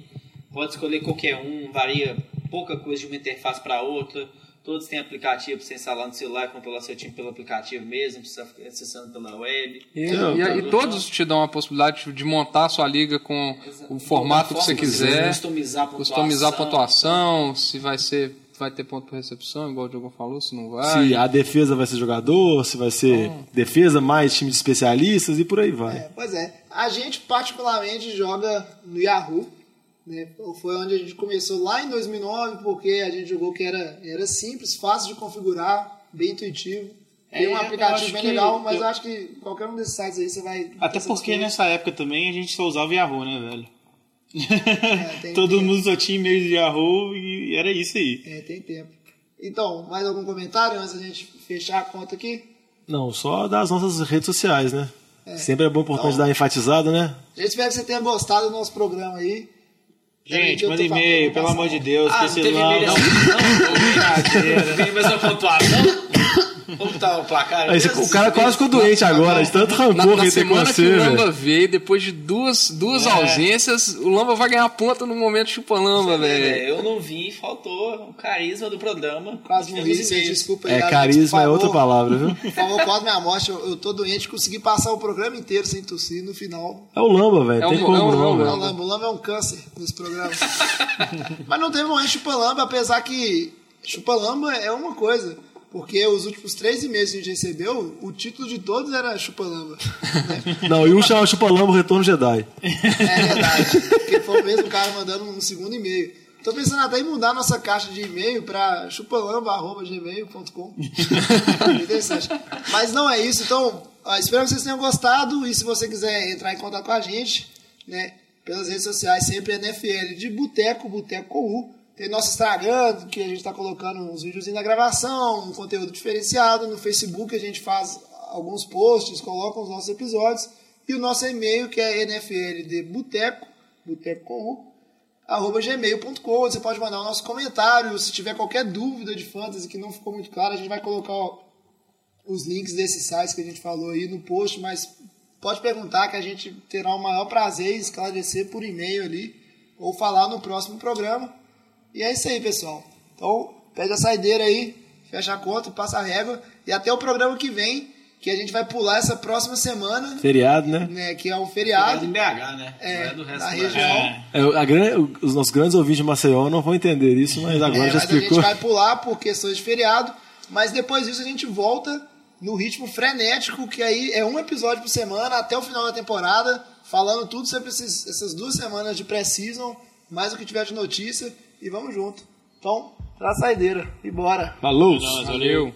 Pode escolher qualquer um, varia pouca coisa de uma interface para outra. Todos têm aplicativo para você instalar no celular e controlar seu time pelo aplicativo mesmo, precisa ficar acessando pela web. E, Não, e- tá e todos te dão a possibilidade de montar a sua liga com o formato que você Forma, quiser, Customizar a pontuação. customizar a pontuação, se vai ser vai ter ponto por recepção, igual o Diogo falou, se não vai. Se a defesa vai ser jogador, se vai ser defesa mais time de especialistas e por aí vai. É, pois é. A gente particularmente joga no Yahoo, né? Foi onde a gente começou lá em 2009, porque a gente jogou que era, era simples, fácil de configurar, bem intuitivo. Tem É, um aplicativo bem legal, mas eu- eu acho que qualquer um desses sites aí você vai. Até porque nessa época também a gente só usava o Yahoo, né, velho? É, tem Todo tempo. mundo só tinha e-mail de Yahoo e era isso aí. É, tem tempo. Então, mais algum comentário antes da gente fechar a conta aqui? Não, só das nossas redes sociais, né? Sempre é bom importante Então- dar enfatizado, né? A gente espera que você tenha gostado do nosso programa aí. Gente, manda e-mail, pelo amor de Deus, Ah, que não esse teve lá- e-mail não- Não, não teve mesma pontuação. Como tá o placar? Aí, o cara quase ficou doente agora, de tanto rancor Na, que na ele tem com semana que você, o Lamba veio, depois de duas, duas É. ausências, o Lamba vai ganhar ponta no momento chupa-lamba, velho. É, eu não vi, faltou o carisma do programa. Quase vocês e-mails. desculpa aí. É, carisma é outra palavra, viu? Por favor, quase minha morte. Eu, eu tô doente, consegui passar o programa inteiro sem tossir. No final, É o Lamba, velho. É Tem um- como é um não, Lamba. o Lamba, o Lamba é um câncer nesse programa. Mas não teve momento chupa-lamba, apesar que chupa-lamba é uma coisa. Porque os últimos três e-mails que a gente recebeu, o título de todos era Chupalamba. né? Não, e um chama Chupalambo Retorno Jedi. É verdade. Porque foi o mesmo cara mandando um segundo e-mail. Tô pensando até em mudar nossa caixa de e-mail para chupalamba.gmail.com. Interessante. Mas não é isso. Então, espero que vocês tenham gostado. E se você quiser entrar em contato com a gente, né, pelas redes sociais, sempre NFL de Boteco, Boteco com U. Tem nosso Instagram, que a gente está colocando uns vídeos da gravação, um conteúdo diferenciado. No Facebook a gente faz alguns posts, coloca os nossos episódios. E o nosso e-mail, que é nfldboteco, boteco arroba gmail.com. Você pode mandar o nosso comentário. Se tiver qualquer dúvida de fantasy que não ficou muito claro, a gente vai colocar os links desses sites que a gente falou aí no post, mas pode perguntar que a gente terá o maior prazer em esclarecer por e-mail ali ou falar no próximo programa. E é isso aí, pessoal. Então, pede a saideira aí, fecha a conta, passa a régua e até o programa que vem, que a gente vai pular essa próxima semana, Feriado, né? né, que é um É feriado. em BH, né? É, Não é do resto da região. É, a gran- os nossos grandes ouvintes de Maceió não vão entender isso, mas agora É, já mas explicou. a gente vai pular por questões de feriado, mas depois disso a gente volta no ritmo frenético, que aí é um episódio por semana até o final da temporada, falando tudo sobre esses- essas duas semanas de pré-season, mais o que tiver de notícia, e vamos junto. Então, pra saideira, e bora! Falou! Valeu.